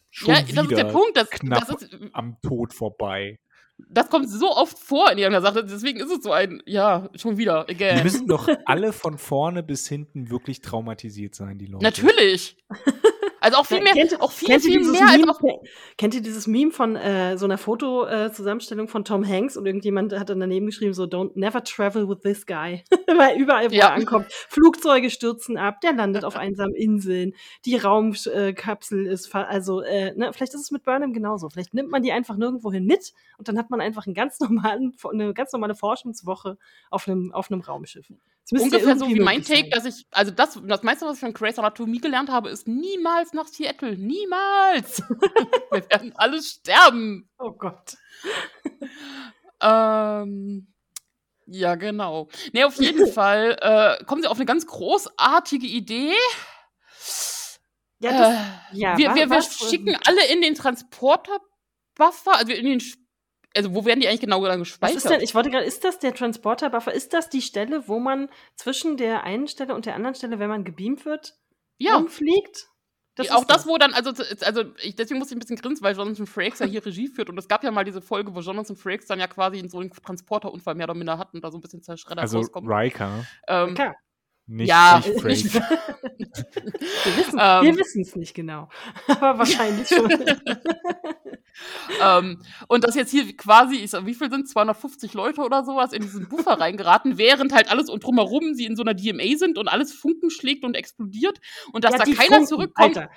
Speaker 3: Schon
Speaker 1: ja, das ist der Punkt. Das,
Speaker 3: knapp
Speaker 1: das, ist,
Speaker 3: am Tod vorbei.
Speaker 1: Das kommt so oft vor in irgendeiner Sache. Deswegen ist es so ein, ja, schon wieder,
Speaker 3: Die
Speaker 1: again.
Speaker 3: müssen doch alle von vorne bis hinten wirklich traumatisiert sein, die Leute.
Speaker 1: Natürlich. Also auch viel mehr,
Speaker 2: Kennt-
Speaker 1: auch viel,
Speaker 2: kennt, ihr
Speaker 1: viel
Speaker 2: dieses
Speaker 1: mehr als
Speaker 2: Meme,
Speaker 1: auch
Speaker 2: kennt ihr dieses Meme von äh, so einer Fotozusammenstellung von Tom Hanks und irgendjemand hat dann daneben geschrieben, so don't never travel with this guy. Weil überall, wo
Speaker 1: Ja.
Speaker 2: er ankommt, Flugzeuge stürzen ab, der landet auf einsamen Inseln, die Raumkapsel ist, also, äh, ne, vielleicht ist es mit Burnham genauso. Vielleicht nimmt man die einfach nirgendwohin mit und dann hat man einfach einen ganz normalen, eine ganz normale Forschungswoche auf einem, auf einem Raumschiff.
Speaker 1: Ungefähr so wie mein Take,
Speaker 2: sein.
Speaker 1: dass ich, also das, das meiste, was ich von Grey's Anatomie gelernt habe, ist niemals nach Seattle. Niemals! Wir werden alle sterben.
Speaker 2: Oh Gott.
Speaker 1: Ähm, ja, genau. Nee, auf jeden Fall äh, kommen sie auf eine ganz großartige Idee.
Speaker 2: Ja, das,
Speaker 1: äh,
Speaker 2: ja,
Speaker 1: wir,
Speaker 2: wa-
Speaker 1: wir, wir schicken alle in den Transporter-Buffer, also in den, also wo werden die eigentlich genau dann
Speaker 2: Was
Speaker 1: gespeichert?
Speaker 2: ist denn, ich wollte gerade, ist das der Transporter-Buffer? Ist das die Stelle, wo man zwischen der einen Stelle und der anderen Stelle, wenn man gebeamt wird,
Speaker 1: ja,
Speaker 2: rumfliegt?
Speaker 1: auch
Speaker 2: ist
Speaker 1: das, wo dann, also, also ich, deswegen muss ich ein bisschen grinsen, weil Jonathan Frakes ja hier Regie führt und es gab ja mal diese Folge, wo Jonathan Frakes dann ja quasi in so einen Transporterunfall mehr oder minder hat und da so ein bisschen zerschreddert
Speaker 3: Also
Speaker 1: rauskommt.
Speaker 3: Riker,
Speaker 1: Ähm,
Speaker 2: Klar.
Speaker 3: Nicht,
Speaker 1: Ja,
Speaker 3: nicht Frakes.
Speaker 2: Wir wissen
Speaker 1: Ähm.
Speaker 2: es nicht genau. Aber wahrscheinlich schon.
Speaker 1: ähm, und dass jetzt hier quasi, ich sag, wie viel sind 250 Leute oder sowas in diesen Buffer reingeraten, während halt alles und drumherum sie in so einer DMA sind und alles Funken schlägt und explodiert und dass
Speaker 2: Ja,
Speaker 1: da keiner
Speaker 2: Funken,
Speaker 1: zurückkommt.
Speaker 2: Alter.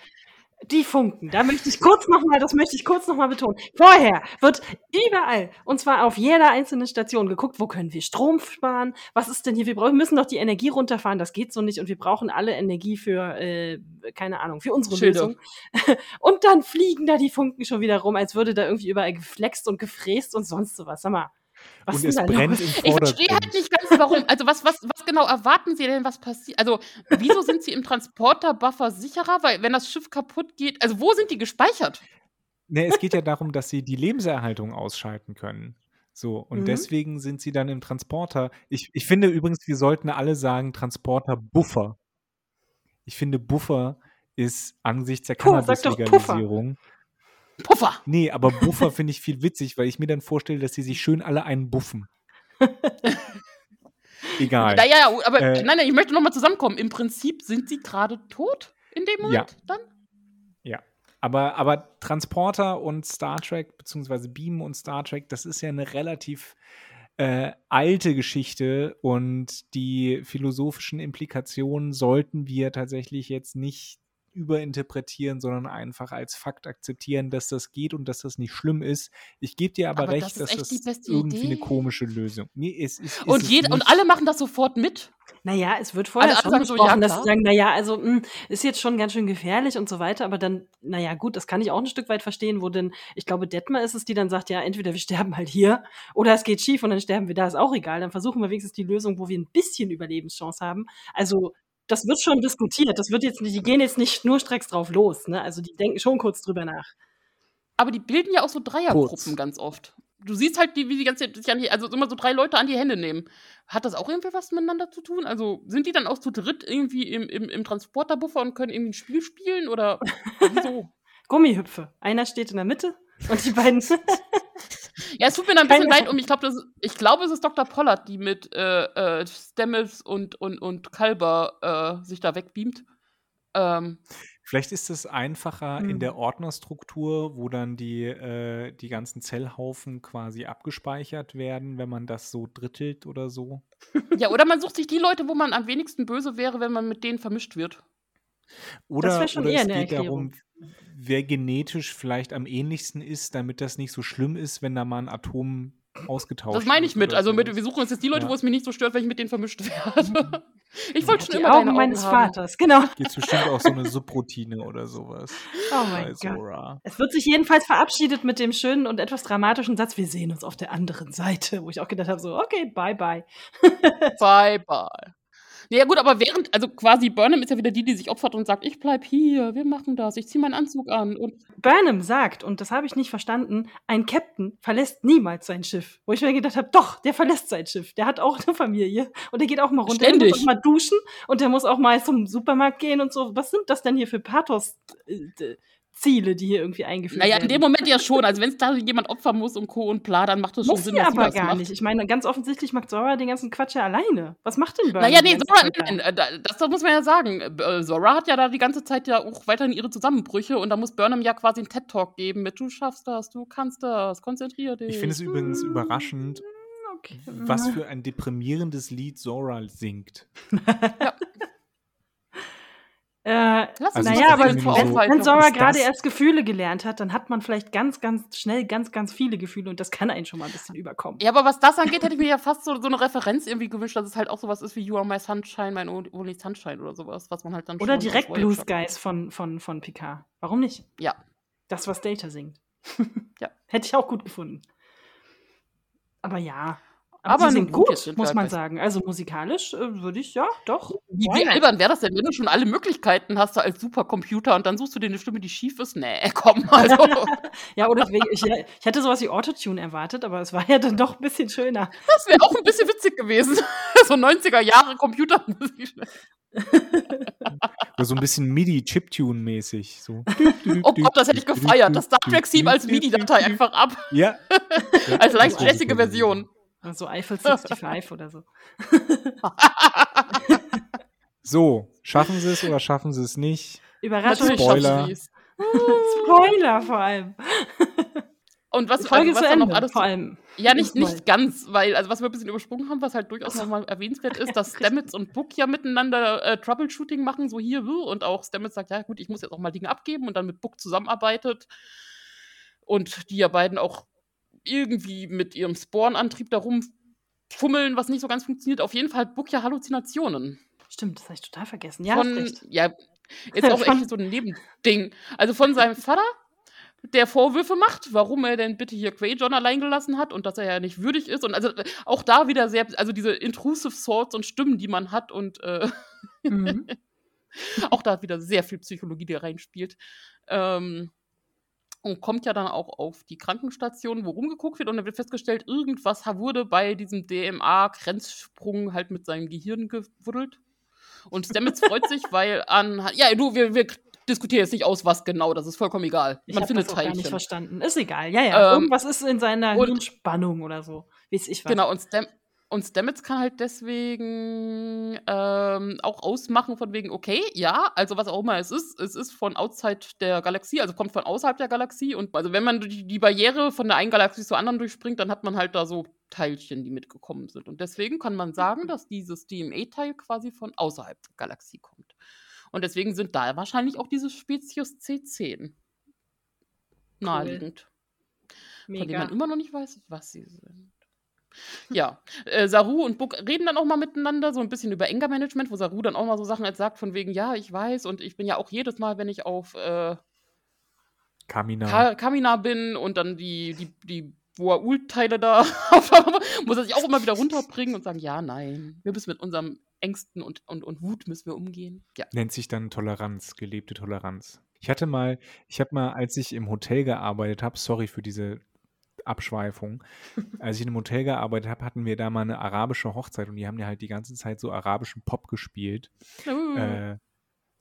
Speaker 2: Die Funken, da möchte ich kurz nochmal, das möchte ich kurz nochmal betonen. Vorher wird überall, und zwar auf jeder einzelnen Station geguckt, wo können wir Strom sparen, was ist denn hier, wir brauchen, müssen doch die Energie runterfahren, das geht so nicht und wir brauchen alle Energie für, äh, keine Ahnung, für unsere
Speaker 1: Schilder.
Speaker 2: Lösung. Und dann fliegen da die Funken schon wieder rum, als würde da irgendwie überall geflext und gefräst und sonst sowas. Sag mal, was
Speaker 3: Und es
Speaker 2: da
Speaker 3: brennt
Speaker 2: los?
Speaker 3: im
Speaker 1: Ich verstehe halt nicht ganz, warum. Also, was, was, was genau erwarten Sie denn, was passiert? Also, wieso sind Sie im Transporter-Buffer sicherer? Weil, wenn das Schiff kaputt geht, also, wo sind die gespeichert?
Speaker 3: Ne, es geht ja darum, dass sie die Lebenserhaltung ausschalten können. So, und
Speaker 2: Mhm.
Speaker 3: deswegen sind sie dann im Transporter. Ich, ich finde übrigens, wir sollten alle sagen Transporter-Buffer. Ich finde, Buffer ist angesichts der. Cannabis-Legalisierung.
Speaker 1: Puffer.
Speaker 3: Nee, aber Buffer finde ich viel witzig, weil ich mir dann vorstelle, dass sie sich schön alle einen buffen. Egal.
Speaker 1: Naja, ja, aber
Speaker 3: Äh,
Speaker 1: nein, nein, ich möchte nochmal zusammenkommen. Im Prinzip sind Sie gerade tot in dem
Speaker 3: Ja.
Speaker 1: Moment dann?
Speaker 3: Aber, aber Transporter und Star Trek, beziehungsweise Beam und Star Trek, das ist ja eine relativ äh, alte Geschichte und die philosophischen Implikationen sollten wir tatsächlich jetzt nicht überinterpretieren, sondern einfach als Fakt akzeptieren, dass das geht und dass das nicht schlimm ist. Ich gebe dir aber,
Speaker 1: Aber
Speaker 3: recht,
Speaker 1: das ist
Speaker 3: dass das irgendwie
Speaker 1: Idee.
Speaker 3: eine komische Lösung. Nee, es ist, ist
Speaker 1: Und,
Speaker 3: es
Speaker 1: jed und alle machen das sofort mit.
Speaker 2: Naja, es wird vorher
Speaker 1: Alle
Speaker 2: schon
Speaker 1: sagen so,
Speaker 2: besprochen,
Speaker 1: ja,
Speaker 2: dass sie sagen, naja, also mh, ist jetzt schon ganz schön gefährlich und so weiter, aber dann, naja, gut, das kann ich auch ein Stück weit verstehen, wo denn, ich glaube, Detmar ist es, die dann sagt, ja, entweder wir sterben halt hier oder es geht schief und dann sterben wir da, ist auch egal. Dann versuchen wir wenigstens die Lösung, wo wir ein bisschen Überlebenschance haben. Also, das wird schon diskutiert. Das wird jetzt nicht, die gehen jetzt nicht schnurstracks drauf los, ne? Also, die denken schon kurz drüber nach.
Speaker 1: Aber die bilden ja auch so Dreiergruppen
Speaker 3: Kurz.
Speaker 1: ganz oft. Du siehst halt, die, wie die ganze Zeit sich an die, also immer so drei Leute an die Hände nehmen. Hat das auch irgendwie was miteinander zu tun? Also sind die dann auch zu dritt irgendwie im, im, im Transporterbuffer und können irgendwie ein Spiel spielen oder wieso?
Speaker 2: Gummihüpfe. Einer steht in der Mitte Und die beiden.
Speaker 1: ja, es tut mir dann ein bisschen leid um. Ich glaube, ich glaube, es ist Dr. Pollard, die mit äh, äh, Stamets und, und, und Kalber äh, sich da wegbeamt. Ähm,
Speaker 3: Vielleicht ist es einfacher in der hm. Ordnerstruktur, wo dann die, äh, die ganzen Zellhaufen quasi abgespeichert werden, wenn man das so drittelt oder so.
Speaker 1: Ja, oder man sucht sich die Leute, wo man am wenigsten böse wäre, wenn man mit denen vermischt wird.
Speaker 3: Oder, oder es geht darum, wer genetisch vielleicht am ähnlichsten ist, damit das nicht so schlimm ist, wenn da mal ein Atom ausgetauscht
Speaker 1: Das meine ich mit. Also mit, wir suchen uns jetzt die Leute, ja. wo es mir nicht so stört, wenn ich mit denen vermischt werde. Ich wollte schon
Speaker 2: die immer Augen meines Augen Vaters, genau.
Speaker 3: Gibt bestimmt auch so eine Subroutine oder sowas.
Speaker 2: Oh mein Gott. Es wird sich jedenfalls verabschiedet mit dem schönen und etwas dramatischen Satz, wir sehen uns auf der anderen Seite, wo ich auch gedacht habe, so, okay, bye bye.
Speaker 1: bye bye. Ja, gut, aber während, also quasi Burnham ist ja wieder die, die sich opfert und sagt, ich bleib hier, wir machen das, ich ziehe meinen Anzug an. Und
Speaker 2: Burnham sagt, und das habe ich nicht verstanden, ein Captain verlässt niemals sein Schiff. Wo ich mir gedacht habe, doch, der verlässt sein Schiff. Der hat auch eine Familie und der geht auch mal runter.
Speaker 1: Ständig.
Speaker 2: Der muss auch mal duschen und der muss auch mal zum Supermarkt gehen und so. Was sind das denn hier für Pathos? Äh, Ziele, die hier irgendwie eingeführt
Speaker 1: naja,
Speaker 2: werden.
Speaker 1: Naja, in dem Moment ja schon. Also wenn es da jemand opfern muss und Co. und bla, dann macht das schon
Speaker 2: muss
Speaker 1: Sinn,
Speaker 2: dass aber
Speaker 1: das
Speaker 2: gar
Speaker 1: macht.
Speaker 2: nicht. Ich meine, ganz offensichtlich macht Zora den ganzen Quatsch ja alleine. Was macht denn
Speaker 1: Burn? Naja, nee, Zora, nein, äh, das, das muss man ja sagen. Äh, Zora hat ja da die ganze Zeit ja auch weiterhin ihre Zusammenbrüche und da muss Burnham ja quasi einen TED-Talk geben mit du schaffst das, du kannst das, konzentrier dich.
Speaker 3: Ich finde es übrigens überraschend, okay. was für ein deprimierendes Lied Zora singt. ja.
Speaker 2: Äh, also naja, aber wenn, wenn Sora gerade erst Gefühle gelernt hat, dann hat man vielleicht ganz, ganz schnell ganz, ganz viele Gefühle und das kann einen schon mal ein bisschen überkommen.
Speaker 1: Ja, aber was das angeht, hätte ich mir ja fast so, so eine Referenz irgendwie gewünscht, dass es halt auch sowas ist wie You Are My Sunshine, My Only Sunshine oder sowas, was man halt dann
Speaker 2: Oder direkt Blue Skies von, von, von Picard. Warum nicht?
Speaker 1: Ja.
Speaker 2: Das, was Data singt. ja. Hätte ich auch gut gefunden. Aber ja, aber, sie sind gut, muss halt man sagen. Also musikalisch äh, würde ich, ja, doch.
Speaker 1: Wie, wie albern wäre das denn, wenn du schon alle Möglichkeiten hast als Supercomputer und dann suchst du dir eine Stimme, die schief ist? Nee, komm, also.
Speaker 2: ja, oder ich, ich, ich hätte sowas wie Autotune erwartet, aber es war ja dann doch ein bisschen schöner.
Speaker 1: Das wäre auch ein bisschen witzig gewesen. so 90er Jahre Computermusik.
Speaker 3: so ein bisschen MIDI-Chiptune-mäßig. So.
Speaker 1: Oh Gott, das hätte ich gefeiert. Das Star Trek-Theme als MIDI-Datei einfach ab.
Speaker 3: Ja.
Speaker 1: als leicht jazzige Version.
Speaker 2: So Eiffel 65 oder so.
Speaker 3: so, schaffen sie es oder schaffen sie es nicht?
Speaker 2: Überraschung.
Speaker 3: Spoiler.
Speaker 2: Spoiler vor allem.
Speaker 1: Und was,
Speaker 2: Folge
Speaker 1: also, was
Speaker 2: zu Ende,
Speaker 1: noch alles
Speaker 2: vor allem.
Speaker 1: Ja, nicht, nicht ganz, weil, also was wir ein bisschen übersprungen haben, was halt durchaus nochmal erwähnenswert ist, dass Stamets und Book ja miteinander äh, Troubleshooting machen, so hier, und auch Stamets sagt, ja gut, ich muss jetzt auch mal Dinge abgeben und dann mit Book zusammenarbeitet. Und die ja beiden auch irgendwie mit ihrem Sporenantrieb da rumfummeln, was nicht so ganz funktioniert. Auf jeden Fall hat Book ja Halluzinationen.
Speaker 2: Stimmt, das habe ich total vergessen. Ja,
Speaker 1: von, ja ist auch echt so ein Nebending. Also von seinem Vater, der Vorwürfe macht, warum er denn bitte hier Quay John allein gelassen hat und dass er ja nicht würdig ist. Und also auch da wieder sehr, also diese intrusive Thoughts und Stimmen, die man hat und äh, mhm. auch da wieder sehr viel Psychologie, die reinspielt. Ähm, und kommt ja dann auch auf die Krankenstation, wo rumgeguckt wird und dann wird festgestellt, irgendwas wurde bei diesem DMA-Grenzsprung halt mit seinem Gehirn gewuddelt. Und Stamets freut sich, weil an. Ja, du, wir, wir diskutieren jetzt nicht aus, was genau, das ist vollkommen egal.
Speaker 2: Man ich findet das auch Teilchen. gar nicht verstanden. Ist egal, ja, ja. Ähm, Irgendwas ist in seiner Hirnspannung oder so, wie es ich weiß.
Speaker 1: Genau, und Stam und Stamets kann halt deswegen ähm, auch ausmachen von wegen, okay, ja, also was auch immer es ist, es ist von outside der Galaxie, also kommt von außerhalb der Galaxie. Und also wenn man die, die Barriere von der einen Galaxie zur anderen durchspringt, dann hat man halt da so Teilchen, die mitgekommen sind. Und deswegen kann man sagen, dass dieses DMA-Teil quasi von außerhalb der Galaxie kommt. Und deswegen sind da wahrscheinlich auch diese Spezies C10 naheliegend. Cool. Von denen man immer noch nicht weiß, was sie sind. Ja, äh, Saru und Book reden dann auch mal miteinander, so ein bisschen über Anger-Management, wo Saru dann auch mal so Sachen als sagt, von wegen, ja, ich weiß und ich bin ja auch jedes Mal, wenn ich auf äh,
Speaker 3: Kamina.
Speaker 1: Ka Kamina bin und dann die, die, die Woa-Ult-Teile da muss er sich auch immer wieder runterbringen und sagen, ja, nein, wir müssen mit unserem Ängsten und, und, und Wut müssen wir umgehen. Ja.
Speaker 3: Nennt sich dann Toleranz, gelebte Toleranz. Ich hatte mal, ich habe mal, als ich im Hotel gearbeitet habe, sorry für diese Abschweifung. Als ich in einem Hotel gearbeitet habe, hatten wir da mal eine arabische Hochzeit und die haben ja halt die ganze Zeit so arabischen Pop gespielt. Uh. Äh,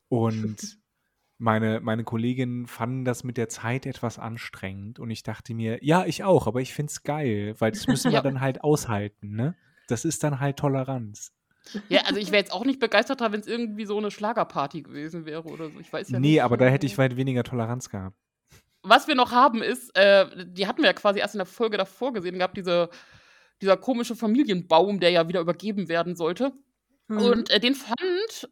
Speaker 3: und meine, meine Kolleginnen fanden das mit der Zeit etwas anstrengend und ich dachte mir, ja, ich auch, aber ich finde es geil, weil das müssen wir dann halt aushalten, ne? Das ist dann halt Toleranz.
Speaker 1: Ja, also ich wäre jetzt auch nicht begeisterter, wenn es irgendwie so eine Schlagerparty gewesen wäre oder so. Ich weiß ja
Speaker 3: nee,
Speaker 1: nicht.
Speaker 3: aber da hätte ich weit weniger Toleranz gehabt.
Speaker 1: Was wir noch haben ist, äh, die hatten wir ja quasi erst in der Folge davor gesehen gehabt, diese, dieser komische Familienbaum, der ja wieder übergeben werden sollte.
Speaker 2: Mhm.
Speaker 1: Und äh, den fand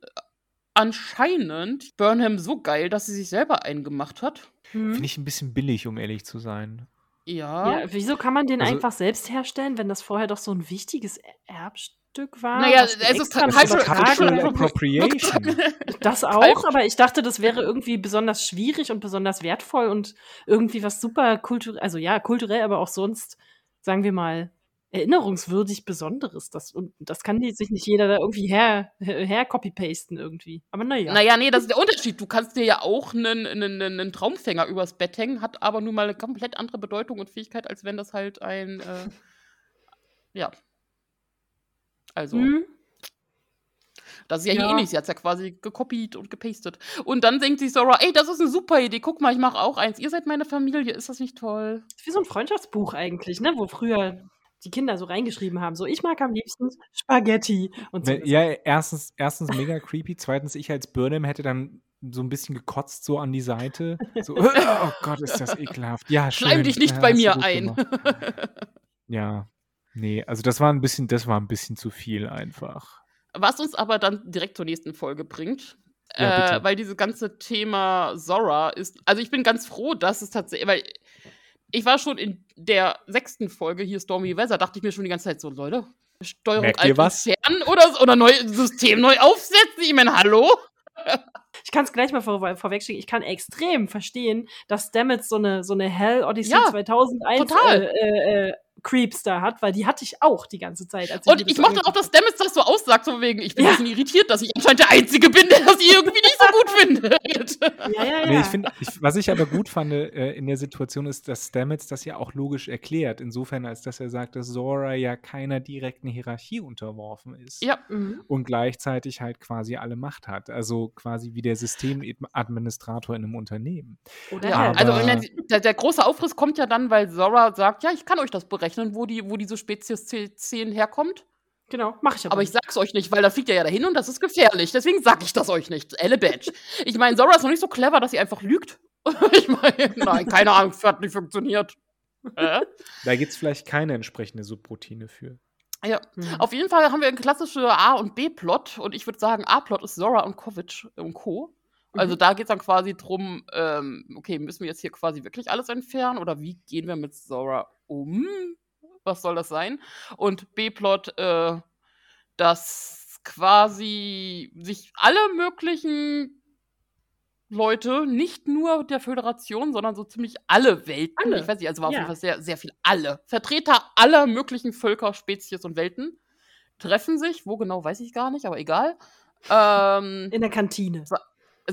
Speaker 1: anscheinend Burnham so geil, dass sie sich selber eingemacht hat.
Speaker 2: Mhm.
Speaker 3: Finde ich ein bisschen billig, um ehrlich zu sein.
Speaker 1: Ja.
Speaker 2: Ja, wieso kann man den
Speaker 3: Also-
Speaker 2: einfach selbst herstellen, wenn das vorher doch so ein wichtiges Erbstück war?
Speaker 1: Naja, es ist
Speaker 2: extra noch
Speaker 1: cultural- cultural?
Speaker 3: Appropriation.
Speaker 2: Das auch, aber ich dachte, das wäre irgendwie besonders schwierig und besonders wertvoll und irgendwie was super kulturell, also ja, kulturell, aber auch sonst, sagen wir mal, erinnerungswürdig Besonderes. Das, und das kann die, sich nicht jeder da irgendwie her, her copy-pasten irgendwie. Aber naja.
Speaker 1: Naja, nee, das ist der Unterschied. Du kannst dir ja auch einen, einen, einen Traumfänger übers Bett hängen, hat aber nun mal eine komplett andere Bedeutung und Fähigkeit, als wenn das halt ein, äh, ja. Also,
Speaker 2: Hm?
Speaker 1: das ist ja, hier
Speaker 2: Ja.
Speaker 1: ähnlich. Sie hat es ja quasi gekopiert und gepastet. Und dann denkt sich Sora, ey, das ist eine super Idee. Guck mal, ich mache auch eins. Ihr seid meine Familie. Ist das nicht toll?
Speaker 2: Ist wie so ein Freundschaftsbuch eigentlich, ne? Wo früher die Kinder so reingeschrieben haben, so ich mag am liebsten Spaghetti und so.
Speaker 3: Ja, erstens, erstens mega creepy. Zweitens, ich als Burnham hätte dann so ein bisschen gekotzt so an die Seite. So, oh Gott, ist das ekelhaft. Ja, schön.
Speaker 1: Schleim dich nicht
Speaker 3: ja,
Speaker 1: bei mir ein.
Speaker 3: Ja, nee, also das war ein bisschen, das war ein bisschen zu viel einfach.
Speaker 1: Was uns aber dann direkt zur nächsten Folge bringt.
Speaker 3: Ja,
Speaker 1: äh, weil dieses ganze Thema Zora ist. Also ich bin ganz froh, dass es tatsächlich. Weil ich war schon in der sechsten Folge hier Stormy Weather, dachte ich mir schon die ganze Zeit so, Leute, Steuerung
Speaker 3: Merkt ihr
Speaker 1: alt
Speaker 3: was?
Speaker 1: entfernen oder, oder neu, System neu aufsetzen. Ich meine, hallo?
Speaker 2: Ich kann es gleich mal vor, vorwegschicken. Ich kann extrem verstehen, dass Stamets so eine, so eine Hell Odyssey
Speaker 1: Ja,
Speaker 2: 2001
Speaker 1: total.
Speaker 2: Äh, äh, äh, Creeps da hat, weil die hatte ich auch die ganze Zeit. Als mir
Speaker 1: Und ich mochte auch, dass Stamets das so aussagt, so wegen, ich bin
Speaker 2: Ja.
Speaker 1: ein bisschen irritiert, dass ich anscheinend der Einzige bin, der das irgendwie nicht so gut findet.
Speaker 2: Ja, ja, ja.
Speaker 3: Nee, ich find, ich, was ich aber gut fand äh, in der Situation ist, dass Stamets das ja auch logisch erklärt, insofern als dass er sagt, dass Zora ja keiner direkten Hierarchie unterworfen ist.
Speaker 1: ja.
Speaker 2: Mhm.
Speaker 3: Und gleichzeitig halt quasi alle Macht hat. Also quasi wie der Systemadministrator in einem Unternehmen.
Speaker 2: Oder Hell.
Speaker 1: also
Speaker 3: Aber-
Speaker 1: ich meine, der, der große Aufriss kommt ja dann, weil Zora sagt, ja, ich kann euch das berechnen, wo, die, wo diese Spezies 10 herkommt.
Speaker 2: Genau, mache ich aber.
Speaker 1: Aber ich sag's euch nicht, weil da fliegt er ja dahin und das ist gefährlich. Deswegen sag ich das euch nicht. Elle Badge. Ich meine, Zora ist noch nicht so clever, dass sie einfach lügt. ich meine, nein, keine Ahnung, hat nicht funktioniert. Äh?
Speaker 3: Da gibt es vielleicht keine entsprechende Subroutine für.
Speaker 1: Ja.
Speaker 2: Mhm.
Speaker 1: Auf jeden Fall haben wir einen klassischen A- und B-Plot und ich würde sagen, A-Plot ist Zora und Kovic und Co. Also
Speaker 2: Mhm.
Speaker 1: da geht es dann quasi drum, ähm, okay, müssen wir jetzt hier quasi wirklich alles entfernen oder wie gehen wir mit Zora um? Was soll das sein? Und B-Plot, äh, dass quasi sich alle möglichen Leute, nicht nur der Föderation, sondern so ziemlich alle Welten,
Speaker 2: Alle.
Speaker 1: ich weiß nicht, also war auf jeden Fall sehr, sehr viel alle, Vertreter aller möglichen Völker, Spezies und Welten treffen sich, wo genau weiß ich gar nicht, aber egal. Ähm,
Speaker 2: In der Kantine.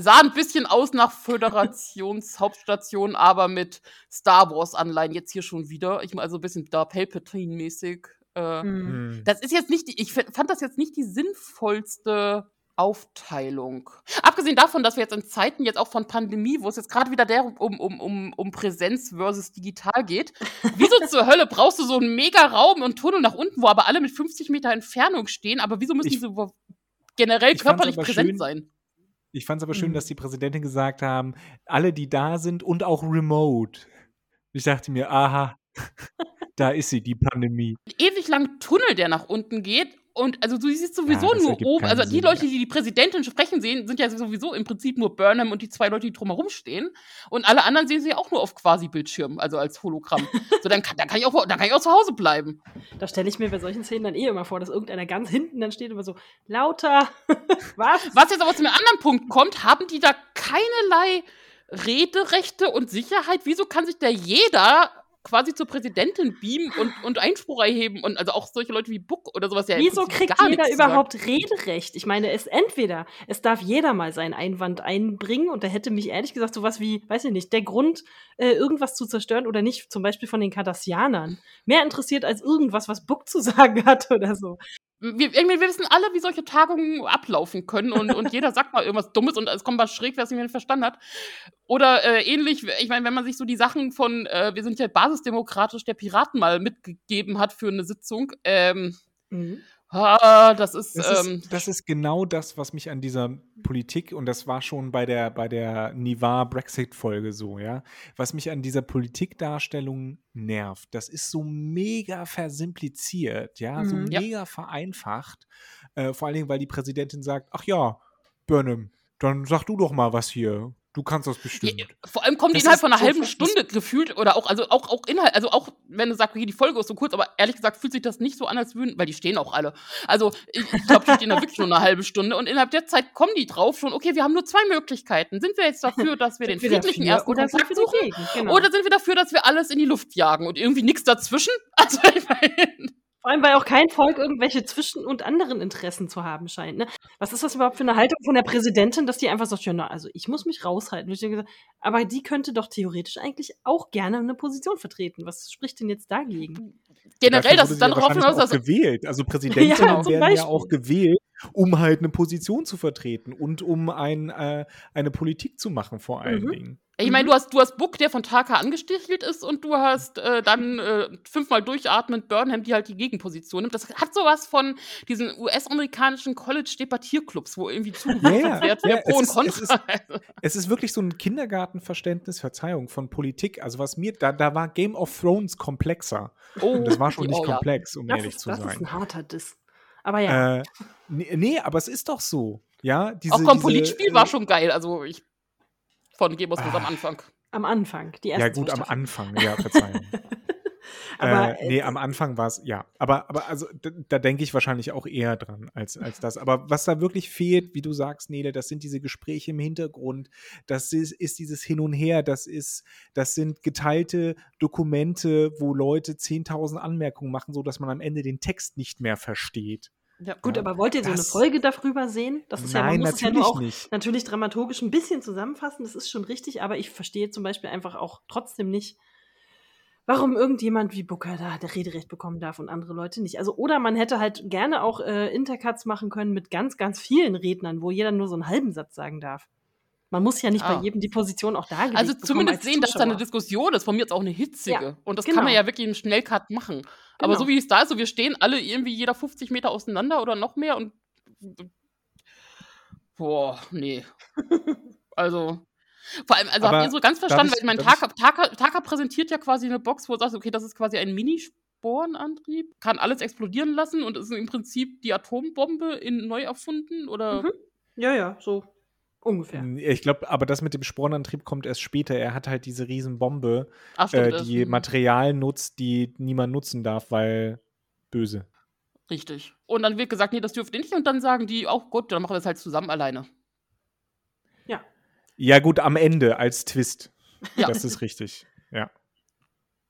Speaker 1: Sah ein bisschen aus nach Föderationshauptstation, aber mit Star Wars-Anleihen jetzt hier schon wieder. Ich meine, also ein bisschen da Palpatine-mäßig. Äh,
Speaker 2: Mhm.
Speaker 3: Hm.
Speaker 1: Das ist jetzt nicht, die, ich fand das jetzt nicht die sinnvollste Aufteilung. Abgesehen davon, dass wir jetzt in Zeiten jetzt auch von Pandemie, wo es jetzt gerade wieder der um, um, um, um Präsenz versus digital geht, wieso zur Hölle brauchst du so einen mega Raum und Tunnel nach unten, wo aber alle mit 50 Meter Entfernung stehen, aber wieso müssen
Speaker 3: Ich-
Speaker 1: wo- generell körperlich präsent
Speaker 3: schön-
Speaker 1: sein?
Speaker 3: Ich fand es aber schön,
Speaker 2: Mhm.
Speaker 3: dass die Präsidentin gesagt haben, alle, die da sind und auch remote. Ich dachte mir, aha, da ist sie, die Pandemie.
Speaker 1: ewig langen Tunnel, der nach unten geht. Und also du siehst sowieso
Speaker 3: Ja,
Speaker 1: nur oben. Also die
Speaker 3: Sinn,
Speaker 1: Leute,
Speaker 3: ja.
Speaker 1: die die Präsidentin sprechen sehen, sind ja sowieso im Prinzip nur Burnham und die zwei Leute, die drumherum stehen. Und alle anderen sehen sie auch nur auf Quasi-Bildschirm, also als Hologramm. so, dann kann, dann, kann ich auch, dann kann ich auch zu Hause bleiben.
Speaker 2: Da stelle ich mir bei solchen Szenen dann eh immer vor, dass irgendeiner ganz hinten dann steht und immer so, lauter, was?
Speaker 1: Was jetzt aber zu einem anderen Punkt kommt, haben die da keinerlei Rederechte und Sicherheit? Wieso kann sich da jeder quasi zur Präsidentin beamen und, und Einspruch erheben? Und also auch solche Leute wie Buck oder sowas ja
Speaker 2: Wieso kriegt jeder
Speaker 1: sagen.
Speaker 2: überhaupt Rederecht? Ich meine, es entweder, es darf jeder mal seinen Einwand einbringen und da hätte mich ehrlich gesagt sowas wie, weiß ich nicht, der Grund, äh, irgendwas zu zerstören oder nicht, zum Beispiel von den Cardassianern, mehr interessiert als irgendwas, was Buck zu sagen hat oder so.
Speaker 1: Wir, wir wissen alle, wie solche Tagungen ablaufen können und, und jeder sagt mal irgendwas Dummes und es kommt was schräg, was nicht verstanden hat. Oder äh, ähnlich, ich meine, wenn man sich so die Sachen von, äh, wir sind ja basisdemokratisch, der Piraten mal mitgegeben hat für eine Sitzung, ähm, mhm. Ah, das ist,
Speaker 3: das,
Speaker 1: ähm,
Speaker 3: ist, das ist genau das, was mich an dieser Politik, und das war schon bei der, bei der Nivar-Brexit-Folge so, ja, was mich an dieser Politikdarstellung nervt. Das ist so mega versimpliziert, ja, so
Speaker 1: Mhm.
Speaker 3: mega vereinfacht. Äh, vor allen Dingen, weil die Präsidentin sagt, ach ja, Burnham, dann sag du doch mal was hier. Du kannst das bestimmt.
Speaker 1: Ja, vor allem kommen die innerhalb von einer
Speaker 3: so
Speaker 1: halben Stunde gefühlt oder auch, also auch, auch Inhalt, also auch wenn du sagst, okay, die Folge ist so kurz, aber ehrlich gesagt fühlt sich das nicht so an, als würden, weil die stehen auch alle. Also ich, ich glaube, die stehen da wirklich nur eine halbe Stunde und innerhalb der Zeit kommen die drauf schon, okay, wir haben nur zwei Möglichkeiten. Sind wir jetzt dafür, dass wir den
Speaker 2: wir
Speaker 1: friedlichen
Speaker 2: dafür
Speaker 1: ersten
Speaker 2: oder sind
Speaker 1: Kontakt
Speaker 2: wir
Speaker 1: suchen?
Speaker 2: Genau.
Speaker 1: Oder sind wir dafür, dass wir alles in die Luft jagen und irgendwie nichts dazwischen? Also ich meine,
Speaker 2: Vor allem, weil auch kein Volk irgendwelche Zwischen- und anderen Interessen zu haben scheint. Ne? Was ist das überhaupt für eine Haltung von der Präsidentin, dass die einfach sagt, ja, na, also ich muss mich raushalten. Aber die könnte doch theoretisch eigentlich auch gerne eine Position vertreten. Was spricht denn jetzt dagegen?
Speaker 1: generell, dass es dann
Speaker 3: ja
Speaker 1: darauf hinaus,
Speaker 3: gewählt. Also Präsidentinnen
Speaker 2: Ja, zum
Speaker 3: werden ja
Speaker 2: Beispiel.
Speaker 3: auch gewählt, um halt eine Position zu vertreten und um ein, äh, eine Politik zu machen vor allen
Speaker 2: Mhm.
Speaker 3: Dingen.
Speaker 1: Ich meine, du hast, du hast Book, der von Taka angestichelt ist, und du hast äh, dann äh, fünfmal durchatmend Burnham, die halt die Gegenposition nimmt. Das hat sowas von diesen US-amerikanischen College-Debattierclubs, wo irgendwie
Speaker 3: Ja, ja,
Speaker 1: wird, wer
Speaker 3: ja,
Speaker 1: pro
Speaker 3: es
Speaker 1: und
Speaker 3: ist- es
Speaker 1: contra.
Speaker 3: Es ist wirklich so ein Kindergartenverständnis, Verzeihung, von Politik. Also was mir, da, da war Game of Thrones komplexer.
Speaker 1: oh,
Speaker 3: Und das war schon nicht
Speaker 1: oh, ja.
Speaker 3: komplex, um
Speaker 2: Das,
Speaker 3: ehrlich
Speaker 2: ist,
Speaker 3: zu
Speaker 2: das ist
Speaker 3: sein.
Speaker 2: ein harter Diss. Aber ja.
Speaker 3: Äh, nee, nee, aber es ist doch so. Ja, diese,
Speaker 1: Auch Politspiel
Speaker 3: äh,
Speaker 1: war schon geil. Also ich von Game of Thrones am
Speaker 3: Ah.
Speaker 1: Anfang.
Speaker 2: Am Anfang, die ersten
Speaker 3: Ja, gut, am. Anfang, ja, Verzeihung.
Speaker 2: Aber
Speaker 3: äh, nee, am Anfang war es, ja. Aber, aber also, da, denke ich wahrscheinlich auch eher dran als, als das. Aber was da wirklich fehlt, wie du sagst, Nele, das sind diese Gespräche im Hintergrund, das ist, ist dieses Hin und Her, das ist, das sind geteilte Dokumente, wo Leute 10.000 Anmerkungen machen, sodass man am Ende den Text nicht mehr versteht.
Speaker 1: Ja.
Speaker 2: Gut,
Speaker 3: Ja.
Speaker 2: aber wollt ihr so eine Folge darüber sehen? Das ist ja, man
Speaker 3: Nein,
Speaker 2: muss es ja
Speaker 3: natürlich
Speaker 2: auch
Speaker 3: nicht.
Speaker 2: natürlich dramaturgisch ein bisschen zusammenfassen, das ist schon richtig, aber ich verstehe zum Beispiel einfach auch trotzdem nicht, warum irgendjemand wie Booker da der Rederecht bekommen darf und andere Leute nicht. Also, oder man hätte halt gerne auch äh, Intercuts machen können mit ganz, ganz vielen Rednern, wo jeder nur so einen halben Satz sagen darf. Man muss ja nicht
Speaker 1: Ah.
Speaker 2: bei jedem die Position auch dargelegt
Speaker 1: Also zumindest
Speaker 2: als
Speaker 1: sehen, dass da eine. Diskussion ist. Von mir jetzt auch eine hitzige.
Speaker 2: Ja,
Speaker 1: und das
Speaker 2: genau.
Speaker 1: kann man ja wirklich im Schnellcut machen. Aber
Speaker 2: Genau.
Speaker 1: so wie es da ist, so wir stehen alle irgendwie jeder 50 Meter auseinander oder noch mehr und. Boah, nee. also. Vor allem, also
Speaker 3: Aber
Speaker 1: habt ihr so ganz verstanden,
Speaker 3: ich-
Speaker 1: weil ich meine, Taka, Taka, Taka präsentiert ja quasi eine Box, wo er sagt, okay, das ist quasi ein Minisporenantrieb, kann alles explodieren lassen und ist im Prinzip die Atombombe in neu erfunden oder.
Speaker 2: Mhm. Ja, ja, so ungefähr.
Speaker 3: Ich glaube, aber das mit dem Sporenantrieb kommt erst später. Er hat halt diese Riesenbombe,
Speaker 1: Ach, stimmt,
Speaker 3: äh, die. Material nutzt, die niemand nutzen darf, weil böse.
Speaker 1: Richtig. Und dann wird gesagt, nee, das dürft ihr nicht. Und dann sagen die, auch gut, dann machen wir es halt zusammen alleine.
Speaker 2: Ja.
Speaker 3: Gut, am Ende als Twist.
Speaker 1: Ja.
Speaker 3: Das ist richtig. Ja.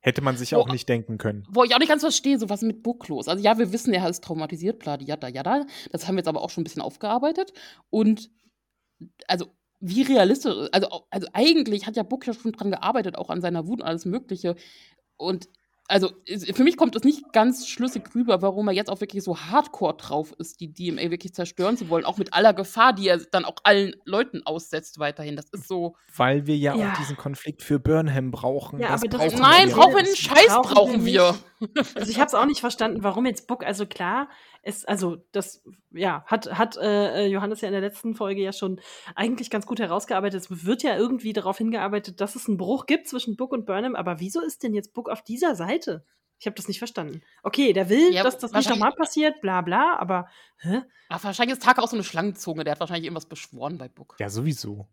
Speaker 3: Hätte man sich
Speaker 1: Wo-
Speaker 3: auch nicht denken können.
Speaker 1: Wo ich auch nicht ganz verstehe, so was mit Book los. Also ja, wir wissen, er ist traumatisiert, bla, jada, jada. Das haben wir jetzt aber auch schon ein bisschen aufgearbeitet. Und also wie realistisch, also, also eigentlich hat ja Book ja schon dran gearbeitet, auch an seiner Wut und alles Mögliche. Und also für mich kommt es nicht ganz schlüssig rüber, warum er jetzt auch wirklich so hardcore drauf ist, die DMA wirklich zerstören zu wollen, auch mit aller Gefahr, die er dann auch allen Leuten aussetzt weiterhin. Das ist so.
Speaker 3: Weil wir ja,
Speaker 2: Ja.
Speaker 3: auch diesen Konflikt für Burnham brauchen.
Speaker 2: Ja,
Speaker 3: das
Speaker 2: aber das-
Speaker 3: brauchen
Speaker 1: Nein,
Speaker 3: wir.
Speaker 1: brauchen wir einen Scheiß,
Speaker 2: brauchen wir
Speaker 1: brauchen wir.
Speaker 2: Also ich habe es auch nicht verstanden, warum jetzt Book, also klar, es, also das, ja, hat, hat äh, Johannes ja in der letzten Folge ja schon eigentlich ganz gut herausgearbeitet. Es wird ja irgendwie darauf hingearbeitet, dass es einen Bruch gibt zwischen Book und Burnham, aber wieso ist denn jetzt Book auf dieser Seite? Ich habe das nicht verstanden. Okay, der will,
Speaker 1: Ja,
Speaker 2: dass das nicht nochmal passiert, bla bla, aber hä?
Speaker 1: Ach, wahrscheinlich ist Taka auch so eine Schlangenzunge, der hat wahrscheinlich irgendwas beschworen bei Book.
Speaker 3: Ja, sowieso.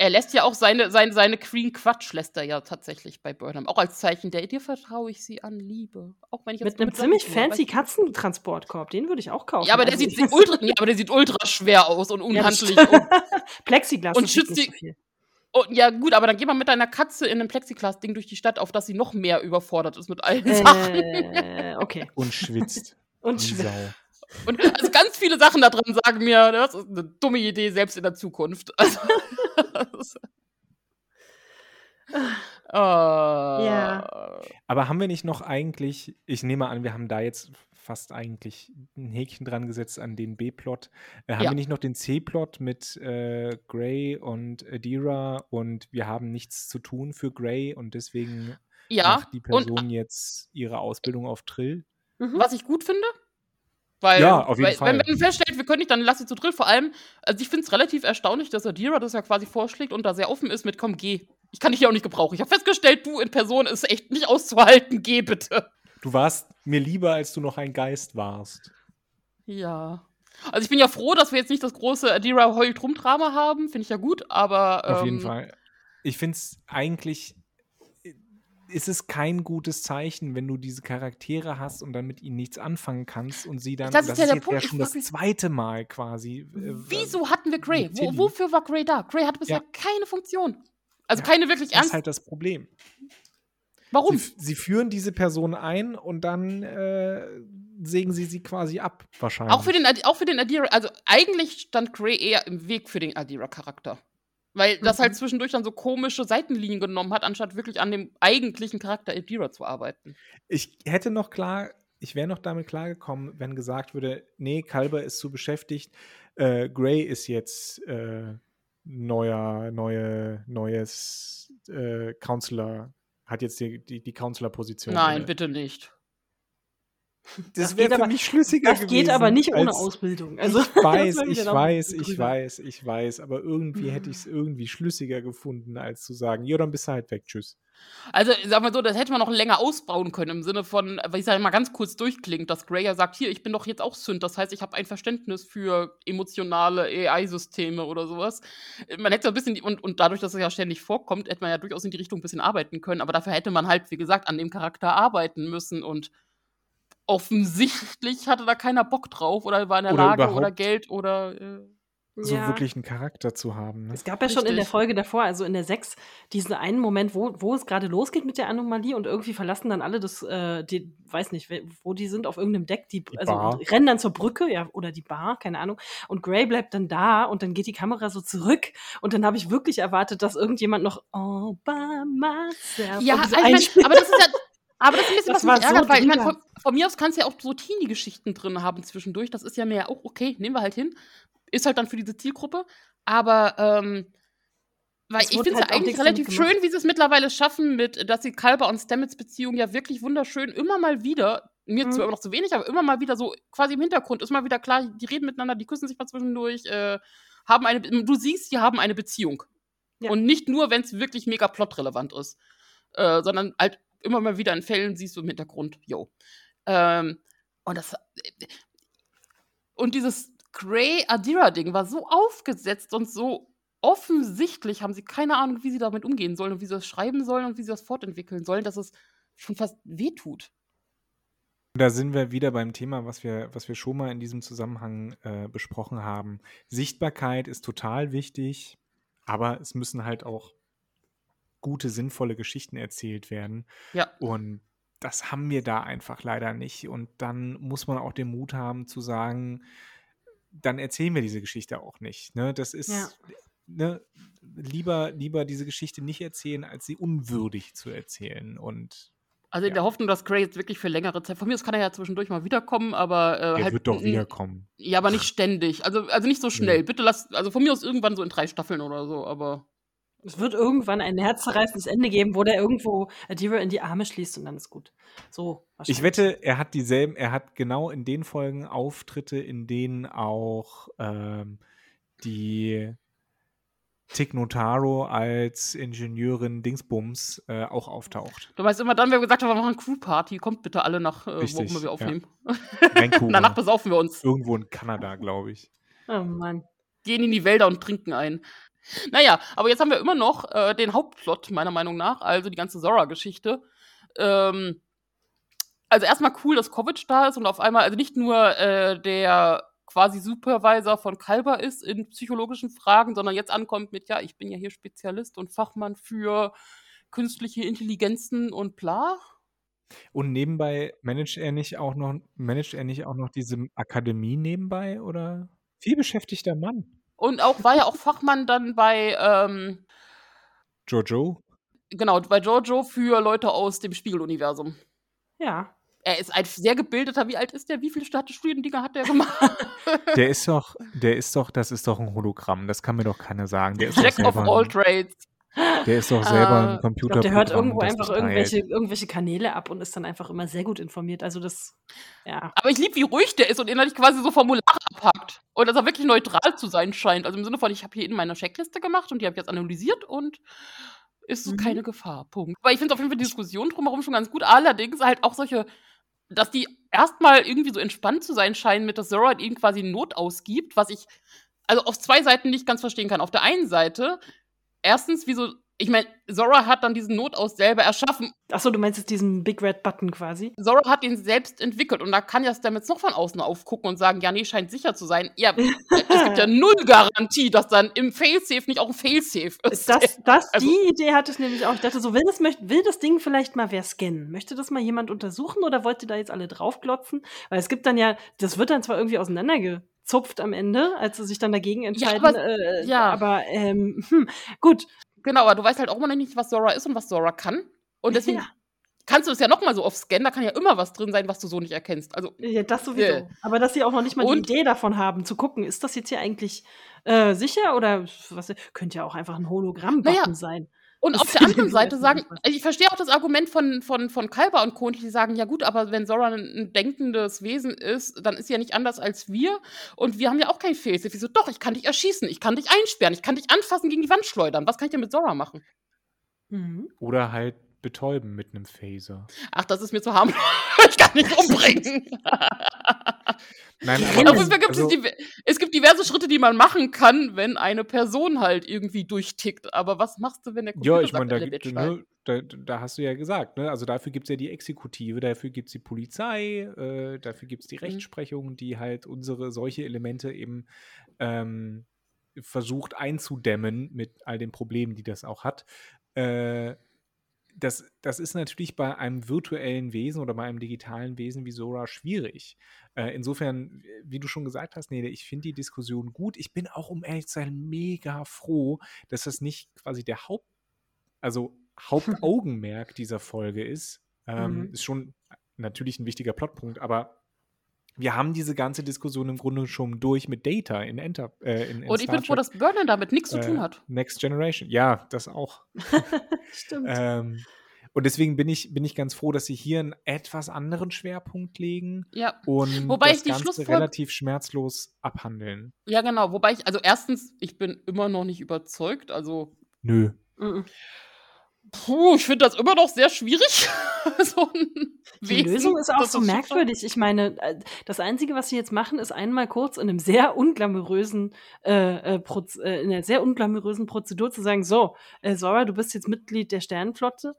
Speaker 1: Er lässt ja auch seine, seine, seine Queen Quatsch lässt er ja tatsächlich bei Burnham. Auch als Zeichen der, dir vertraue ich sie an Liebe. Auch wenn ich jetzt
Speaker 2: Mit einem ziemlich fancy Katzentransportkorb, den würde ich auch kaufen.
Speaker 1: Ja, aber der
Speaker 2: Also
Speaker 1: sieht ultra, nee, aber der sieht ultra schwer aus und
Speaker 2: Ja,
Speaker 1: unhandlich. und,
Speaker 2: Plexiglas
Speaker 1: Und schützt die-
Speaker 2: so
Speaker 1: und, ja, gut, aber dann geh mal mit deiner Katze in einem Plexiglas-Ding durch die Stadt, auf dass sie noch mehr überfordert ist mit allen Sachen.
Speaker 2: Äh, okay.
Speaker 3: Und schwitzt.
Speaker 2: Und.
Speaker 3: Sau.
Speaker 1: Und also ganz viele Sachen da drin sagen mir, das ist eine dumme Idee, selbst in der Zukunft. Also, Ah.
Speaker 2: Ja.
Speaker 3: Aber haben wir nicht noch eigentlich, ich nehme an, wir haben da jetzt fast eigentlich ein Häkchen dran gesetzt an den B-Plot. Äh, haben
Speaker 1: Ja.
Speaker 3: wir nicht noch den C-Plot mit äh, Grey und Adira und wir haben nichts zu tun für Grey und deswegen
Speaker 1: Ja,
Speaker 3: macht die
Speaker 1: und
Speaker 3: Person jetzt ihre Ausbildung auf Trill?
Speaker 2: Mhm.
Speaker 1: was ich gut finde. Weil,
Speaker 3: Ja, auf jeden
Speaker 1: weil
Speaker 3: Fall.
Speaker 1: wenn man feststellt, wir können nicht, dann lass sie zu drill. Vor allem, also ich finde es relativ erstaunlich, dass Adira das ja quasi vorschlägt und da sehr offen ist mit, komm, geh. Ich kann dich ja auch nicht gebrauchen. Ich habe festgestellt, du in Person ist echt nicht auszuhalten. Geh bitte.
Speaker 3: Du warst mir lieber, als du noch ein Geist warst.
Speaker 1: Ja. Also ich bin ja froh, dass wir jetzt nicht das große Adira heult rum Drama haben. Finde ich ja gut, aber
Speaker 3: Auf jeden
Speaker 1: ähm,
Speaker 3: Fall. Ich finde es eigentlich, ist es kein gutes Zeichen, wenn du diese Charaktere hast und dann mit ihnen nichts anfangen kannst und sie dann,
Speaker 1: Das ist ja der
Speaker 3: jetzt
Speaker 1: Punkt,
Speaker 3: ja schon das zweite Mal quasi. äh,
Speaker 1: Wieso hatten wir Grey? Wo, wofür war Grey da? Grey hatte bisher
Speaker 3: Ja.
Speaker 1: keine Funktion. Also
Speaker 3: Ja,
Speaker 1: keine wirklich
Speaker 3: Das
Speaker 1: ernst.
Speaker 3: ist halt das Problem.
Speaker 1: Warum?
Speaker 3: Sie, sie führen diese Person ein und dann äh, sägen sie sie quasi ab, wahrscheinlich.
Speaker 1: Auch für den, auch für den Adira, also eigentlich stand Grey eher im Weg für den Adira-Charakter. Weil das
Speaker 2: Mhm.
Speaker 1: halt zwischendurch dann so komische Seitenlinien genommen hat, anstatt wirklich an dem eigentlichen Charakter Adira zu arbeiten.
Speaker 3: Ich hätte noch klar, ich wäre noch damit klargekommen, wenn gesagt würde, nee, Kalber ist zu beschäftigt, äh, Gray ist jetzt äh, neuer, neue, neues äh, Counselor, hat jetzt die, die, die Counselor-Position.
Speaker 1: Nein, bitte nicht.
Speaker 3: Das
Speaker 2: Das
Speaker 3: wäre für
Speaker 2: aber-
Speaker 3: mich schlüssiger
Speaker 2: Das
Speaker 3: gewesen.
Speaker 2: geht aber nicht ohne Ausbildung. Also,
Speaker 3: ich
Speaker 2: das
Speaker 3: weiß, ich weiß, ich
Speaker 2: drüber.
Speaker 3: weiß, ich weiß, aber irgendwie hätte ich es irgendwie schlüssiger gefunden, als zu sagen, ja, dann bist du halt weg, tschüss.
Speaker 1: Also, sag mal so, das hätte man noch länger ausbauen können, im Sinne von, weil ich sage mal ganz kurz durchklingt, dass Grey ja sagt, hier, ich bin doch jetzt auch Sünd, das heißt, ich habe ein Verständnis für emotionale AI-Systeme oder sowas. Man hätte so ein bisschen, und, und dadurch, dass es ja ständig vorkommt, hätte man ja durchaus in die Richtung ein bisschen arbeiten können, aber dafür hätte man halt, wie gesagt, an dem Charakter arbeiten müssen und offensichtlich hatte da keiner Bock drauf oder war in der
Speaker 3: Oder
Speaker 1: Lage oder Geld oder. Äh,
Speaker 3: So
Speaker 2: Ja.
Speaker 3: wirklich einen Charakter zu haben. Ne?
Speaker 2: Es gab ja schon in der
Speaker 1: Richtig.
Speaker 2: Folge davor, also in der 6, diesen einen Moment, wo, wo es gerade losgeht mit der Anomalie und irgendwie verlassen dann alle das, äh, die, weiß nicht, wo die sind, auf irgendeinem Deck, die,
Speaker 3: Die
Speaker 2: also
Speaker 3: Bar.
Speaker 2: rennen dann zur Brücke, ja, oder die Bar, keine Ahnung. Und Gray bleibt dann da und dann geht die Kamera so zurück und dann habe ich wirklich erwartet, dass irgendjemand noch all by myself
Speaker 1: Ja, also ich mein, aber das ist ja. Aber das ist ein bisschen,
Speaker 2: Das
Speaker 1: was mich
Speaker 2: war so
Speaker 1: ärgert, weil ich mein,
Speaker 2: drüber.
Speaker 1: von, von mir aus kannst du ja auch so Teenie-Geschichten drin haben zwischendurch. Das ist ja mehr auch okay, nehmen wir halt hin. Ist halt dann für diese Zielgruppe. Aber ähm, weil
Speaker 2: Es
Speaker 1: ich finde es
Speaker 2: halt
Speaker 1: ja eigentlich relativ schön, wie sie es mittlerweile schaffen, mit, dass sie Kalber und Stamets Beziehung ja wirklich wunderschön immer mal wieder, mir
Speaker 2: Mhm.
Speaker 1: zwar immer noch zu wenig, aber immer mal wieder so quasi im Hintergrund ist mal wieder klar, die reden miteinander, die küssen sich mal zwischendurch, äh, haben eine, du siehst, die haben eine Beziehung.
Speaker 2: Ja.
Speaker 1: Und nicht nur, wenn es wirklich mega plotrelevant ist, äh, sondern halt immer mal wieder in Fällen siehst du im Hintergrund, yo. Ähm, und das und dieses Grey-Adira-Ding war so aufgesetzt und so offensichtlich haben sie keine Ahnung, wie sie damit umgehen sollen und wie sie das schreiben sollen und wie sie das fortentwickeln sollen, dass es schon fast wehtut.
Speaker 3: Da sind wir wieder beim Thema, was wir, was wir schon mal in diesem Zusammenhang äh, besprochen haben. Sichtbarkeit ist total wichtig, aber es müssen halt auch gute, sinnvolle Geschichten erzählt werden.
Speaker 1: Ja.
Speaker 3: Und das haben wir da einfach leider nicht. Und dann muss man auch den Mut haben zu sagen, dann erzählen wir diese Geschichte auch nicht. Ne? Das ist
Speaker 2: Ja.
Speaker 3: ne, lieber, lieber diese Geschichte nicht erzählen, als sie unwürdig zu erzählen. Und
Speaker 1: Also in
Speaker 3: Ja.
Speaker 1: der Hoffnung, dass Grey jetzt wirklich für längere Zeit, von mir aus kann er ja zwischendurch mal wiederkommen, aber äh,
Speaker 3: er
Speaker 1: halt
Speaker 3: wird doch wiederkommen.
Speaker 1: Ja, aber nicht ständig. Also, also nicht so schnell. Bitte lass, also von mir aus irgendwann so in drei Staffeln oder so, aber.
Speaker 2: Es wird irgendwann ein herzzerreißendes Ende geben, wo der irgendwo Adira in die Arme schließt und dann ist gut. So,
Speaker 3: Ich wette, er hat dieselben, er hat genau in den Folgen Auftritte, in denen auch ähm, die Tignotaro als Ingenieurin Dingsbums äh, auch auftaucht.
Speaker 1: Du weißt immer dann, wenn wir gesagt haben, wir machen Crew-Party, kommt bitte alle nach, äh, wo
Speaker 3: Richtig,
Speaker 1: immer wir
Speaker 3: ja.
Speaker 1: aufnehmen.
Speaker 3: Vancouver.
Speaker 1: Danach besaufen wir uns,
Speaker 3: Irgendwo in Kanada, glaube ich.
Speaker 2: Oh Mann.
Speaker 1: gehen in die Wälder und trinken ein. Naja, aber jetzt haben wir immer noch äh, den Hauptplot, meiner Meinung nach, also die ganze Zora-Geschichte. Ähm, also erstmal cool, dass Kovic da ist und auf einmal, also nicht nur äh, der quasi Supervisor von Kalber ist in psychologischen Fragen, sondern jetzt ankommt mit, ja, ich bin ja hier Spezialist und Fachmann für künstliche Intelligenzen und bla.
Speaker 3: Und nebenbei managt er nicht auch noch, managt er nicht auch noch diese Akademie nebenbei oder? Viel beschäftigter Mann.
Speaker 1: Und auch war ja auch Fachmann dann bei, ähm,
Speaker 3: Jojo.
Speaker 1: genau, bei Jojo für Leute aus dem Spiegeluniversum.
Speaker 2: Ja.
Speaker 1: er ist ein sehr gebildeter. Wie alt ist der? Wie viele Studiendinger hat der gemacht?
Speaker 3: Der ist doch, der ist doch, das ist doch ein Hologramm. Das kann mir doch keiner sagen. Der ist
Speaker 1: Jack of all trades.
Speaker 3: Der ist doch selber ein
Speaker 2: Ich
Speaker 3: Computer.
Speaker 2: glaube, der hört irgendwo einfach irgendwelche, irgendwelche Kanäle ab und ist dann einfach immer sehr gut informiert. Also das, ja.
Speaker 1: Aber ich liebe, wie ruhig der ist und innerlich quasi so Formulare abhackt. Und dass er wirklich neutral zu sein scheint. Also im Sinne von, ich habe hier in meiner Checkliste gemacht und die habe ich jetzt analysiert und ist
Speaker 2: Mhm.
Speaker 1: keine Gefahr. Punkt. Aber ich finde auf jeden Fall die Diskussion drumherum schon ganz gut. Allerdings halt auch solche, dass die erstmal irgendwie so entspannt zu sein scheinen, mit dass Zora ihnen quasi Not ausgibt, was ich also auf zwei Seiten nicht ganz verstehen kann. Auf der einen Seite, erstens, wieso, ich meine, Zora hat dann diesen Notaus selber erschaffen.
Speaker 2: Achso, du meinst jetzt diesen Big Red Button quasi?
Speaker 1: Zora hat ihn selbst entwickelt und da kann ja Stamets noch von außen aufgucken und sagen, ja, nee, scheint sicher zu sein. Ja, es gibt ja null Garantie, dass dann im Failsafe nicht auch ein Failsafe ist.
Speaker 2: Das, das,
Speaker 1: Also-
Speaker 2: die Idee hatte ich nämlich auch. Ich dachte so, will das, will das Ding vielleicht mal wer scannen? Möchte das mal jemand untersuchen oder wollt ihr da jetzt alle draufklotzen? Weil es gibt dann ja, das wird dann zwar irgendwie auseinandergezupft am Ende, als sie sich dann dagegen entscheiden.
Speaker 1: aber-
Speaker 2: äh,
Speaker 1: ja.
Speaker 2: aber ähm, hm, gut.
Speaker 1: Genau, aber du weißt halt auch immer noch nicht, was Zora ist und was Zora kann. Und deswegen
Speaker 2: Ja.
Speaker 1: kannst du es ja noch mal so oft scannen, da kann ja immer was drin sein, was du so nicht erkennst. Also,
Speaker 2: Ja, das sowieso.
Speaker 1: Ja.
Speaker 2: Aber dass sie auch noch nicht mal
Speaker 1: Und-
Speaker 2: die Idee davon haben, zu gucken, ist das jetzt hier eigentlich äh, sicher oder was, könnte ja auch einfach ein Hologramm-Button
Speaker 1: Naja,
Speaker 2: sein.
Speaker 1: Und
Speaker 2: Das
Speaker 1: auf der anderen Seite sagen, also ich verstehe auch das Argument von, von, von Kalber und Co., die sagen, ja gut, aber wenn Zora ein, denkendes Wesen ist, dann ist sie ja nicht anders als wir. Und wir haben ja auch kein Failsafe. Wieso? Doch, ich kann dich erschießen, ich kann dich einsperren, ich kann dich anfassen, gegen die Wand schleudern. Was kann ich denn mit Zora machen?
Speaker 2: Mhm.
Speaker 3: Oder halt betäuben mit einem Phaser.
Speaker 1: Ach, das ist mir zu harmlos. ich kann nicht umbringen.
Speaker 3: Nein, aber
Speaker 2: Rennen-
Speaker 1: Auf jeden Fall gibt
Speaker 3: also,
Speaker 1: es, es gibt diverse Schritte, die man machen kann, wenn eine Person halt irgendwie durchtickt. Aber was machst du, wenn der Computer
Speaker 3: ja, ich
Speaker 1: sagt,
Speaker 3: meine, da, gibt- ne, da, da hast du ja gesagt, ne? also dafür gibt es ja die Exekutive, dafür gibt es die Polizei, äh, dafür gibt es die
Speaker 1: Mhm.
Speaker 3: Rechtsprechung, die halt unsere solche Elemente eben ähm, versucht einzudämmen mit all den Problemen, die das auch hat. Äh, das, das ist natürlich bei einem virtuellen Wesen oder bei einem digitalen Wesen wie Sora schwierig. Äh, insofern, wie du schon gesagt hast, Nele, ich finde die Diskussion gut. Ich bin auch, um ehrlich zu sein, mega froh, dass das nicht quasi der Haupt, also Hauptaugenmerk dieser Folge ist. Ähm,
Speaker 2: Mhm.
Speaker 3: Ist schon natürlich ein wichtiger Plotpunkt, aber wir haben diese ganze Diskussion im Grunde schon durch mit Data in Enter. Äh, in, in
Speaker 1: Und ich bin froh, dass Burnham damit nichts zu tun
Speaker 3: äh,
Speaker 1: hat.
Speaker 3: Next Generation. Ja, das auch.
Speaker 2: Stimmt.
Speaker 3: Ähm, und deswegen bin ich, bin ich ganz froh, dass sie hier einen etwas anderen Schwerpunkt legen
Speaker 1: Ja.
Speaker 3: und
Speaker 1: Wobei
Speaker 3: das
Speaker 1: ich die
Speaker 3: Ganze relativ schmerzlos abhandeln.
Speaker 1: Ja, genau. Wobei ich, also erstens, ich bin immer noch nicht überzeugt. Also,
Speaker 3: Nö.
Speaker 2: Mhm.
Speaker 1: Puh, ich finde das immer noch sehr schwierig. so ein
Speaker 2: Die
Speaker 1: Wesen,
Speaker 2: Lösung ist auch so merkwürdig. Ich meine, äh, das Einzige, was sie jetzt machen, ist einmal kurz in einem sehr unglamourösen, äh, äh, äh, in einer sehr unglamourösen Prozedur zu sagen, so, äh, Sora, du bist jetzt Mitglied der Sternenflotte.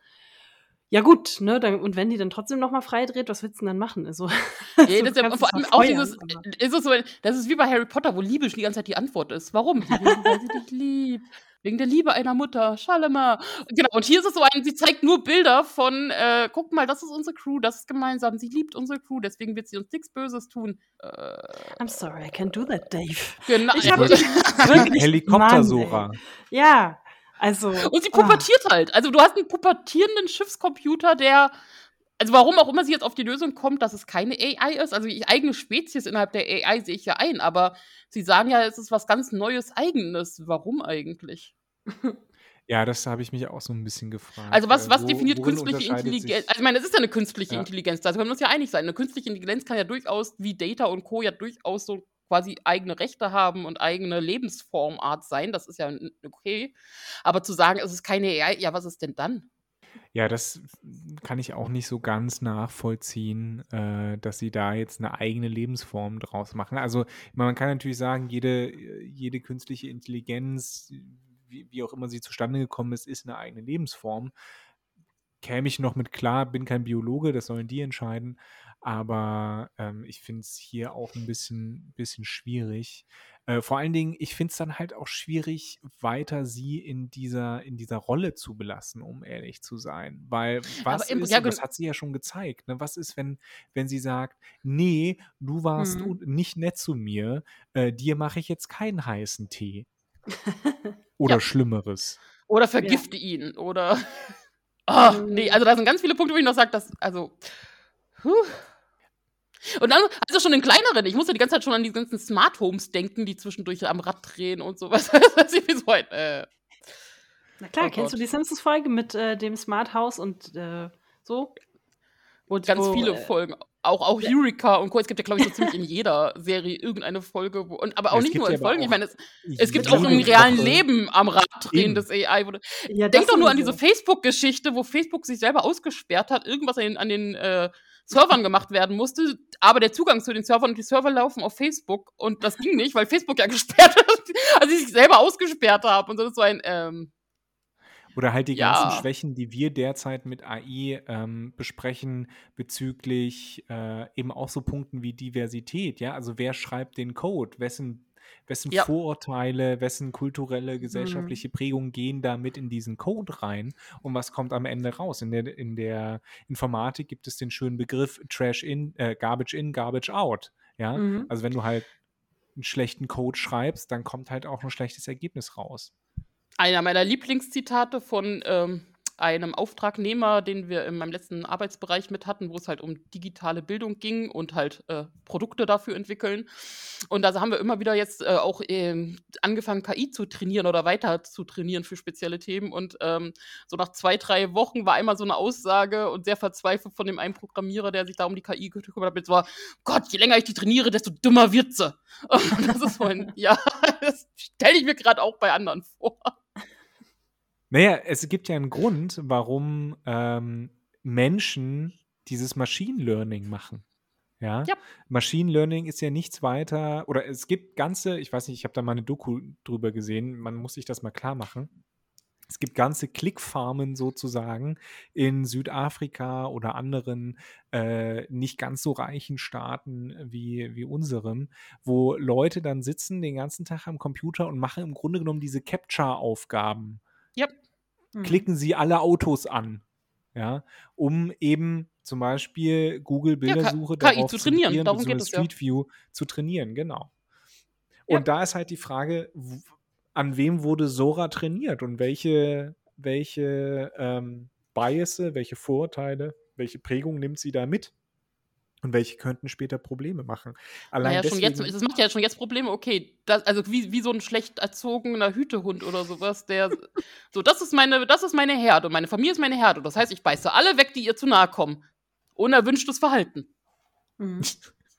Speaker 2: Ja gut, ne, dann, und wenn die dann trotzdem noch mal freidreht, was willst du denn dann machen? Also,
Speaker 1: Ja, das ja vor allem auch dieses,
Speaker 2: aber-
Speaker 1: ist es so, das ist wie bei Harry Potter, wo Liebe die ganze Zeit die Antwort ist. Warum? Weil sie dich liebt. Wegen der Liebe einer Mutter. Schalema. Genau, und hier ist es so ein, sie zeigt nur Bilder von, äh, guck mal, das ist unsere Crew, das ist gemeinsam. Sie liebt unsere Crew, deswegen wird sie uns nichts Böses tun. Äh,
Speaker 2: I'm sorry, I can't do that, Dave.
Speaker 1: genau.
Speaker 2: Ich hab-
Speaker 3: wollte-
Speaker 2: Wirklich,
Speaker 3: Helikopter-Sora.
Speaker 2: Mann, ey. Ja, also.
Speaker 1: Und sie
Speaker 2: ah.
Speaker 1: pubertiert halt. Also du hast einen pubertierenden Schiffscomputer, der, also warum auch immer sie jetzt auf die Lösung kommt, dass es keine AI ist. Also die eigene Spezies innerhalb der AI sehe ich ja ein, aber sie sagen ja, es ist was ganz Neues, Eigenes. Warum eigentlich?
Speaker 3: Ja, das habe ich mich auch so ein bisschen gefragt.
Speaker 1: Also was,
Speaker 3: Äh,
Speaker 1: was
Speaker 3: wo-
Speaker 1: definiert künstliche Intelligenz? Also ich meine, es ist ja eine künstliche
Speaker 3: Ja.
Speaker 1: Intelligenz, da können wir uns ja einig sein. Eine künstliche Intelligenz kann ja durchaus, wie Data und Co. ja durchaus so quasi eigene Rechte haben und eigene Lebensformart sein. Das ist ja okay. Aber zu sagen, es ist keine AI, ja, was ist denn dann?
Speaker 3: Ja, das kann ich auch nicht so ganz nachvollziehen, äh, dass sie da jetzt eine eigene Lebensform draus machen. Also man kann natürlich sagen, jede, jede künstliche Intelligenz, wie, wie auch immer sie zustande gekommen ist, ist eine eigene Lebensform. Käme ich noch mit klar, bin kein Biologe, das sollen die entscheiden. Aber ähm, ich finde es hier auch ein bisschen, bisschen schwierig. Äh, vor allen Dingen, ich finde es dann halt auch schwierig, weiter sie in dieser, in dieser Rolle zu belassen, um ehrlich zu sein. Weil was
Speaker 1: im-
Speaker 3: ist,
Speaker 1: ja,
Speaker 3: das hat sie ja schon gezeigt, ne? was ist, wenn, wenn sie sagt, nee, du warst
Speaker 2: Mhm.
Speaker 3: nicht nett zu mir, äh, dir mache ich jetzt keinen heißen Tee. Oder
Speaker 1: Ja.
Speaker 3: Schlimmeres.
Speaker 1: Oder vergifte ihn. Oder. Ah, nee, also da sind ganz viele Punkte, wo ich noch sage, dass, also. Puh. Und dann, also schon in kleineren, ich musste die ganze Zeit schon an die ganzen Smart Homes denken, die zwischendurch am Rad drehen und sowas. Das ist wie so ein, äh.
Speaker 2: Na klar,
Speaker 1: Oh
Speaker 2: kennst du
Speaker 1: Gott.
Speaker 2: die Simpsons-Folge mit äh, dem Smart House und äh, so? Und
Speaker 1: Ganz
Speaker 2: wo,
Speaker 1: viele
Speaker 2: äh,
Speaker 1: Folgen. Auch, auch Eureka und Co. Es gibt ja, glaube ich, so ziemlich in jeder Serie irgendeine Folge, wo, und, aber auch
Speaker 3: Es
Speaker 1: nicht nur
Speaker 3: ja
Speaker 1: in Folgen. Ich meine, es, es gibt auch im realen
Speaker 3: Woche-
Speaker 1: Leben am Rad
Speaker 3: Eben.
Speaker 1: drehendes AI. Wo,
Speaker 2: Ja, das
Speaker 1: denk doch nur an diese Facebook-Geschichte, wo Facebook sich selber ausgesperrt hat, irgendwas an den, an den äh, Servern gemacht werden musste, aber der Zugang zu den Servern und die Server laufen auf Facebook und das ging nicht, weil Facebook ja gesperrt ist, also sich selber ausgesperrt haben und so das so ein, ähm,
Speaker 3: Oder halt die
Speaker 1: Ja.
Speaker 3: ganzen Schwächen, die wir derzeit mit AI ähm, besprechen bezüglich äh, eben auch so Punkten wie Diversität. Ja, also wer schreibt den Code? Wessen, wessen
Speaker 1: Ja.
Speaker 3: Vorurteile, wessen kulturelle, gesellschaftliche Prägungen gehen da mit in diesen Code rein? Und was kommt am Ende raus? In der, in der Informatik gibt es den schönen Begriff Trash in, äh, Garbage in, Garbage out. Ja,
Speaker 2: Mhm.
Speaker 3: also wenn du halt einen schlechten Code schreibst, dann kommt halt auch ein schlechtes Ergebnis raus.
Speaker 1: einer meiner Lieblingszitate von ähm, einem Auftragnehmer, den wir in meinem letzten Arbeitsbereich mit hatten, wo es halt um digitale Bildung ging und halt äh, Produkte dafür entwickeln. Und da haben wir immer wieder jetzt äh, auch ähm, angefangen, KI zu trainieren oder weiter zu trainieren für spezielle Themen. Und ähm, so nach zwei, drei Wochen war einmal so eine Aussage und sehr verzweifelt von dem einen Programmierer, der sich da um die KI gekümmert hat, so, Gott, je länger ich die trainiere, desto dümmer wird sie. Und das ist so ein, ja, das stelle ich mir gerade auch bei anderen vor.
Speaker 3: Naja, es gibt ja einen Grund, warum ähm, Menschen dieses Machine Learning machen. Ja?
Speaker 1: Ja.
Speaker 3: Machine Learning ist ja nichts weiter, oder es gibt ganze, ich weiß nicht, ich habe da mal eine Doku drüber gesehen, man muss sich das mal klar machen. Es gibt ganze Klickfarmen sozusagen in Südafrika oder anderen äh, nicht ganz so reichen Staaten wie, wie unserem, wo Leute dann sitzen den ganzen Tag am Computer und machen im Grunde genommen diese Capture-Aufgaben
Speaker 2: Mhm.
Speaker 3: klicken Sie alle Autos an. Ja, um eben zum Beispiel Google Bildersuche
Speaker 1: KI
Speaker 3: darauf
Speaker 1: zu trainieren,
Speaker 3: trainieren,
Speaker 1: darum geht es ja.
Speaker 3: Street View zu trainieren, genau.
Speaker 1: Ja.
Speaker 3: Und da ist halt die Frage, an wem wurde Sora trainiert und welche, welche ähm, Biasse, welche Vorurteile, welche Prägung nimmt sie da mit? Und welche könnten später Probleme machen? Allein
Speaker 1: Naja, schon
Speaker 3: deswegen,
Speaker 1: jetzt, das macht ja schon jetzt Probleme, okay, das, also wie, wie so ein schlecht erzogener Hütehund oder sowas, der, so, das ist meine, das ist meine Herde, meine Familie ist meine Herde, das heißt, ich beiße alle weg, die ihr zu nahe kommen. Unerwünschtes Verhalten.
Speaker 2: Mhm.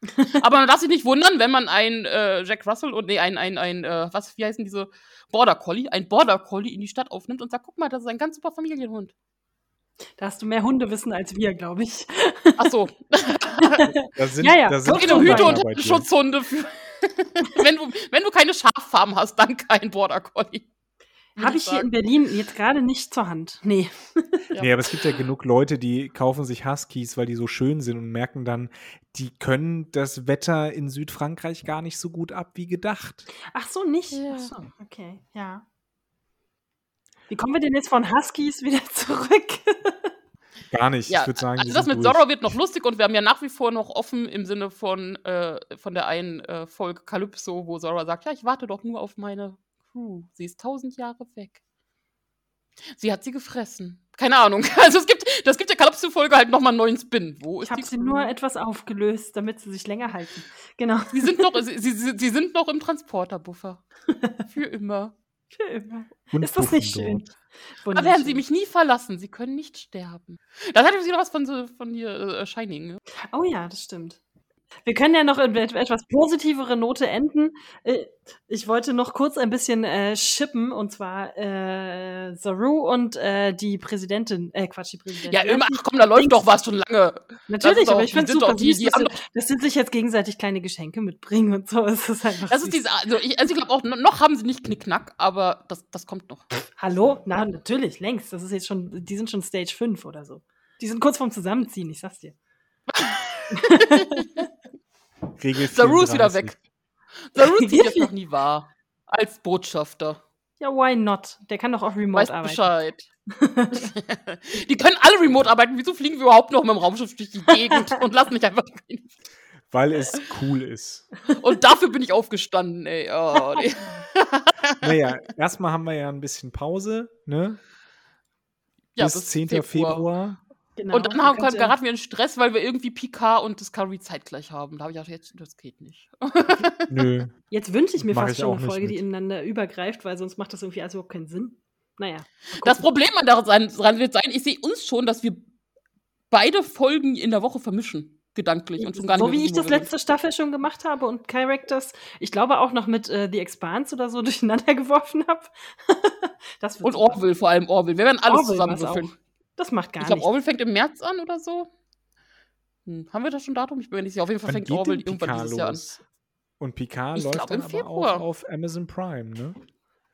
Speaker 1: Aber man darf sich nicht wundern, wenn man ein äh, Jack Russell und, nee, ein, ein, ein, äh, was, wie heißen diese, Border Collie, ein Border Collie in die Stadt aufnimmt und sagt, guck mal, das ist ein ganz super Familienhund.
Speaker 2: Da hast du mehr Hundewissen als wir, glaube ich.
Speaker 1: Ach so,
Speaker 3: da sind,
Speaker 2: Ja, ja,
Speaker 3: da sind
Speaker 2: guck
Speaker 1: genau,
Speaker 2: schon
Speaker 1: Hüte und. Schutzhunde für, wenn du, wenn du keine Schaffarm hast, dann kein Border Collie.
Speaker 2: Habe ich hier in. Berlin jetzt gerade nicht zur Hand. Nee.
Speaker 1: Ja.
Speaker 3: Nee, aber es gibt ja genug Leute, die kaufen sich Huskies, weil die so schön sind und merken dann, die können das Wetter in Südfrankreich gar nicht so gut ab wie gedacht.
Speaker 2: Ach so, nicht?
Speaker 1: Ja.
Speaker 2: Ach so, okay, ja. Wie kommen wir denn jetzt von Huskies wieder zurück?
Speaker 3: Gar nicht.
Speaker 1: Ja,
Speaker 3: ich würde sagen,
Speaker 1: also das mit
Speaker 3: durch.
Speaker 1: Zorro wird noch lustig und wir haben ja nach wie vor noch offen im Sinne von, äh, von der einen äh, Folge Calypso, wo Zora sagt, ja, ich warte doch nur auf meine Crew. Sie ist tausend Jahre weg. Sie hat sie gefressen. Keine Ahnung. Also es gibt, das gibt der Calypso-Folge halt nochmal einen neuen Spin. Wo ist
Speaker 2: Ich habe sie
Speaker 1: Crew?
Speaker 2: nur etwas aufgelöst, damit sie sich länger halten. Genau.
Speaker 1: Sie sind noch, sie, sie sie sind noch im Transporterbuffer. Für immer.
Speaker 2: Immer.
Speaker 3: Und
Speaker 2: Ist das nicht schön?
Speaker 3: dort.
Speaker 1: Aber werden sie mich nie verlassen. Sie können nicht sterben. Das hat wieder was von, so- von hier äh, Shining. Ne?
Speaker 2: Oh ja, das stimmt. Wir können ja noch in et- etwas positivere Note enden. Äh, Ich wollte noch kurz ein bisschen äh, shippen, und zwar äh, Saru und äh, die Präsidentin, äh, Quatsch, die Präsidentin.
Speaker 1: Ja, immer, ach komm, da läuft doch was schon lange. das
Speaker 2: Natürlich, aber
Speaker 1: auch-
Speaker 2: ich finde
Speaker 1: sind
Speaker 2: super
Speaker 1: die-
Speaker 2: süß,
Speaker 1: die
Speaker 2: dass,
Speaker 1: haben
Speaker 2: sie- dass sie sich jetzt gegenseitig kleine Geschenke mitbringen und so. Es ist einfach
Speaker 1: Das
Speaker 2: süß.
Speaker 1: ist diese, also ich, also ich glaube auch, no- noch haben sie nicht Knickknack, aber das, das kommt noch.
Speaker 2: Hallo? Na, natürlich, längst. Das ist jetzt schon, die sind schon Stage 5 oder so. Die sind kurz vorm Zusammenziehen, ich sag's dir.
Speaker 3: Regel
Speaker 1: Saru ist wieder
Speaker 3: 34.
Speaker 1: weg. Saru zieht jetzt noch nie wahr. Als Botschafter.
Speaker 2: Ja, why not? Der kann doch auch remote
Speaker 1: Weiß
Speaker 2: arbeiten.
Speaker 1: Bescheid. die können alle remote arbeiten. Wieso fliegen wir überhaupt noch mit dem Raumschiff durch die Gegend und lassen nicht einfach rein?
Speaker 3: Weil es cool ist.
Speaker 1: Und dafür bin ich aufgestanden, ey. Oh, nee.
Speaker 3: Naja, erstmal haben wir ja ein bisschen Pause, ne?
Speaker 1: Ja,
Speaker 3: bis, 10. Februar.
Speaker 2: Genau,
Speaker 1: und dann haben, geraten wir in Stress, weil wir irgendwie Picard und Discovery zeitgleich haben. Da habe ich gedacht, jetzt, das geht nicht.
Speaker 3: Nö.
Speaker 2: Jetzt wünsche ich mir
Speaker 3: Mach
Speaker 2: fast
Speaker 3: ich
Speaker 2: schon
Speaker 3: auch
Speaker 2: eine Folge, die ineinander übergreift, weil sonst macht das irgendwie also überhaupt keinen Sinn. Naja.
Speaker 1: Das. Problem an daran wird sein, ich sehe uns schon, dass wir beide Folgen in der Woche vermischen, gedanklich. Und schon gar nicht
Speaker 2: so wie ich das letzte Staffel schon gemacht habe und Characters, ich glaube auch noch mit äh, The Expanse oder so durcheinander geworfen habe. das wird
Speaker 1: Und
Speaker 2: super.
Speaker 1: Orville, vor allem Orville. Wir werden alles zusammenwürfeln.
Speaker 2: Das macht gar
Speaker 1: Ich glaube,
Speaker 2: nichts.
Speaker 1: Orville fängt im März an oder so. Hm. Haben wir das schon Datum? Ich bin mir nicht sicher. Auf jeden Fall
Speaker 3: Wann
Speaker 1: fängt
Speaker 3: denn
Speaker 1: irgendwann dieses Jahr an.
Speaker 3: Und Picard
Speaker 1: Ich
Speaker 3: läuft
Speaker 1: glaub,
Speaker 3: dann aber auch auf Amazon Prime, ne?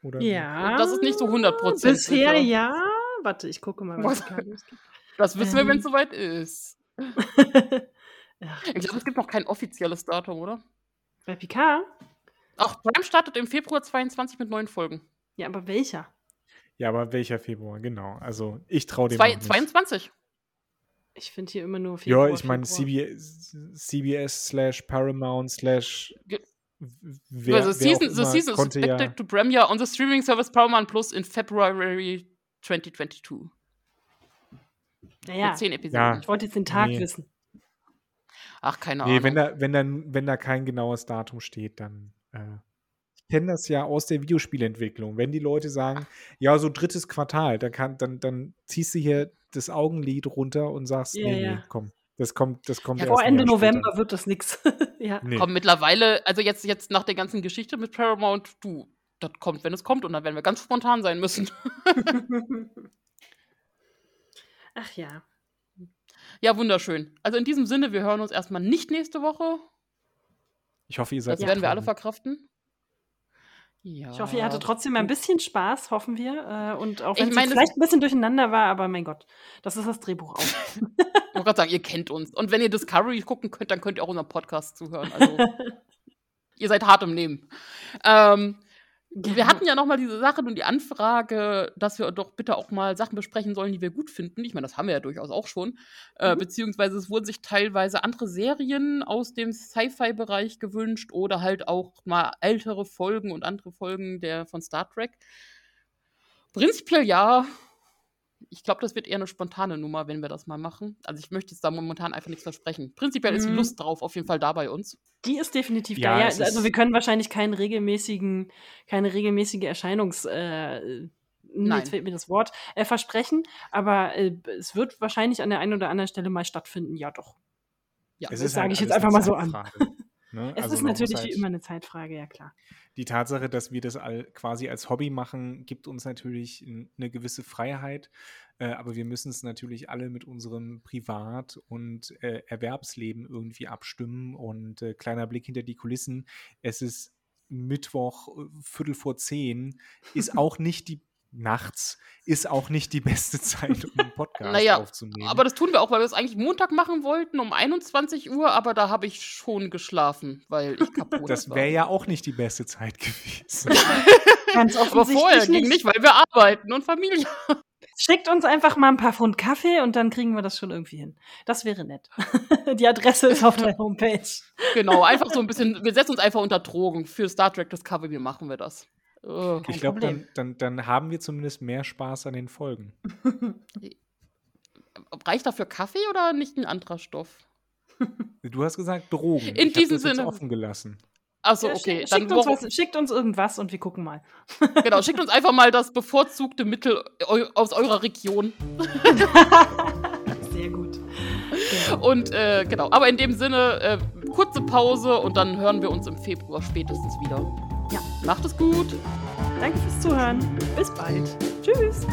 Speaker 3: Oder?
Speaker 2: Ja.
Speaker 1: Das ist nicht so 100%
Speaker 2: Bisher
Speaker 1: sicher.
Speaker 2: ja. Warte, ich gucke mal, was? Picard losgeht.
Speaker 1: Das wissen wir, wenn
Speaker 2: Ähm.
Speaker 1: es soweit ist.
Speaker 2: ja.
Speaker 1: Ich glaube, es gibt noch kein offizielles Datum, oder?
Speaker 2: Bei Picard?
Speaker 1: Ach, Prime startet im Februar 22 mit neuen Folgen.
Speaker 2: Ja, aber welcher?
Speaker 3: Ja, aber welcher Februar? Genau. Also ich traue dem
Speaker 1: Zwei,
Speaker 3: noch nicht.
Speaker 1: 22.
Speaker 2: Ich finde hier immer nur Februar.
Speaker 3: Ja, ich meine. CBS, slash Paramount slash wer,
Speaker 1: the,
Speaker 3: wer
Speaker 1: season,
Speaker 3: auch
Speaker 1: the season is expected
Speaker 3: ja,
Speaker 1: to premiere on the streaming service Paramount Plus in February 2022.
Speaker 2: Naja,
Speaker 1: zehn Episoden.
Speaker 3: Ja.
Speaker 2: ich wollte jetzt den Tag
Speaker 3: Nee.
Speaker 2: wissen.
Speaker 1: Ach, keine
Speaker 3: Nee,
Speaker 1: Ahnung.
Speaker 3: wenn da, wenn, da, wenn da kein genaues Datum steht, dann. Äh, kenne das ja aus der Videospielentwicklung. Wenn die Leute sagen, ja, so drittes Quartal, dann, kann, dann, dann ziehst du hier das Augenlid runter und sagst,
Speaker 2: Ja,
Speaker 3: nee,
Speaker 2: ja.
Speaker 3: nee, komm, das kommt, das kommt
Speaker 1: Ja,
Speaker 3: erst
Speaker 2: Vor Ende November
Speaker 3: später.
Speaker 2: wird das nix. ja.
Speaker 3: Nee.
Speaker 1: Komm, mittlerweile, also jetzt, jetzt nach der ganzen Geschichte mit Paramount, du, das kommt, wenn es kommt. Und dann werden wir ganz spontan sein müssen.
Speaker 2: Ach ja.
Speaker 1: ja, wunderschön. Also in diesem Sinne, wir hören uns erstmal nicht nächste Woche.
Speaker 3: Ich hoffe, ihr seid
Speaker 1: Das werden wir alle verkraften. Ja.
Speaker 2: Ich hoffe, ihr hattet trotzdem ein bisschen Spaß, hoffen wir. Äh, Und auch
Speaker 1: Ich
Speaker 2: wenn es
Speaker 1: meine,
Speaker 2: jetzt
Speaker 1: das-
Speaker 2: vielleicht ein bisschen durcheinander war, aber mein Gott, das ist das Drehbuch auch.
Speaker 1: Ich wollte gerade sagen, ihr kennt uns. Und wenn ihr Discovery gucken könnt, dann könnt ihr auch unseren Podcast zuhören. Also, ihr seid hart im Nehmen. Ähm, wir hatten ja noch mal diese Sache und die Anfrage, dass wir doch bitte auch mal Sachen besprechen sollen, die wir gut finden. Ich meine, das haben wir ja durchaus auch schon. Äh,
Speaker 2: Mhm.
Speaker 1: beziehungsweise es wurden sich teilweise andere Serien aus dem Sci-Fi-Bereich gewünscht oder halt auch mal ältere Folgen und andere Folgen der von Star Trek. Prinzipiell ja. Ich glaube, das wird eher eine spontane Nummer, wenn wir das mal machen. Also ich möchte jetzt da momentan einfach nichts versprechen. Prinzipiell ist die
Speaker 2: Mhm.
Speaker 1: Lust drauf auf jeden Fall da bei uns.
Speaker 2: Die ist definitiv
Speaker 3: Ja,
Speaker 2: da. Ja, also
Speaker 3: ist-
Speaker 2: wir können wahrscheinlich keinen regelmäßigen, keine regelmäßige Erscheinungs, äh,
Speaker 1: Nein.
Speaker 2: jetzt fehlt mir das Wort, äh, versprechen, aber äh, es wird wahrscheinlich an der einen oder anderen Stelle mal stattfinden. Ja, doch.
Speaker 1: Ja,
Speaker 3: Es
Speaker 2: das
Speaker 3: ist
Speaker 2: sage
Speaker 3: halt
Speaker 2: ich jetzt einfach mal so an.
Speaker 3: Ne?
Speaker 2: Es
Speaker 3: Also
Speaker 2: ist natürlich
Speaker 3: halt-
Speaker 2: wie immer eine Zeitfrage, ja klar.
Speaker 3: die Tatsache, dass wir das all, quasi als Hobby machen, gibt uns natürlich eine gewisse Freiheit. Äh, aber wir müssen es natürlich alle mit unserem Privat- und äh, Erwerbsleben irgendwie abstimmen. Und äh, kleiner Blick hinter die Kulissen. Es ist Mittwoch, äh, Viertel vor zehn, ist auch nicht die nachts, ist auch nicht die beste Zeit, um einen Podcast
Speaker 1: Naja,
Speaker 3: aufzunehmen.
Speaker 1: Aber das tun wir auch, weil wir es eigentlich Montag machen wollten um 21 Uhr, aber da habe ich schon geschlafen, weil ich kaputt
Speaker 3: das wäre ja auch nicht die beste Zeit gewesen.
Speaker 2: Ganz
Speaker 1: Aber vorher ging nicht, weil wir arbeiten und Familie.
Speaker 2: Schickt uns einfach mal ein paar Pfund Kaffee und dann kriegen wir das schon irgendwie hin. Das wäre nett. Die Adresse ist auf der Homepage.
Speaker 1: Genau, einfach so ein bisschen, wir setzen uns einfach unter Drogen. Für Star Trek Discovery, wie machen wir das? Äh,
Speaker 3: Ich glaube, dann, dann, dann haben wir zumindest mehr Spaß an den Folgen.
Speaker 1: reicht dafür Kaffee oder nicht ein anderer Stoff?
Speaker 3: Du hast gesagt Drogen.
Speaker 1: In
Speaker 3: ich
Speaker 1: diesem
Speaker 3: das jetzt
Speaker 1: Sinne.
Speaker 3: offen gelassen.
Speaker 1: Achso,
Speaker 2: Ja,
Speaker 1: okay.
Speaker 2: schick-
Speaker 1: Dann
Speaker 2: schickt, uns was, schickt uns irgendwas und wir gucken mal.
Speaker 1: genau, schickt uns einfach mal das bevorzugte Mittel eu aus eurer Region.
Speaker 2: Sehr gut.
Speaker 1: Und äh, genau, aber in dem Sinne, äh, kurze Pause und dann hören wir uns im Februar spätestens wieder.
Speaker 2: Ja.
Speaker 1: Macht es gut.
Speaker 2: Danke fürs Zuhören. Bis bald. Tschüss.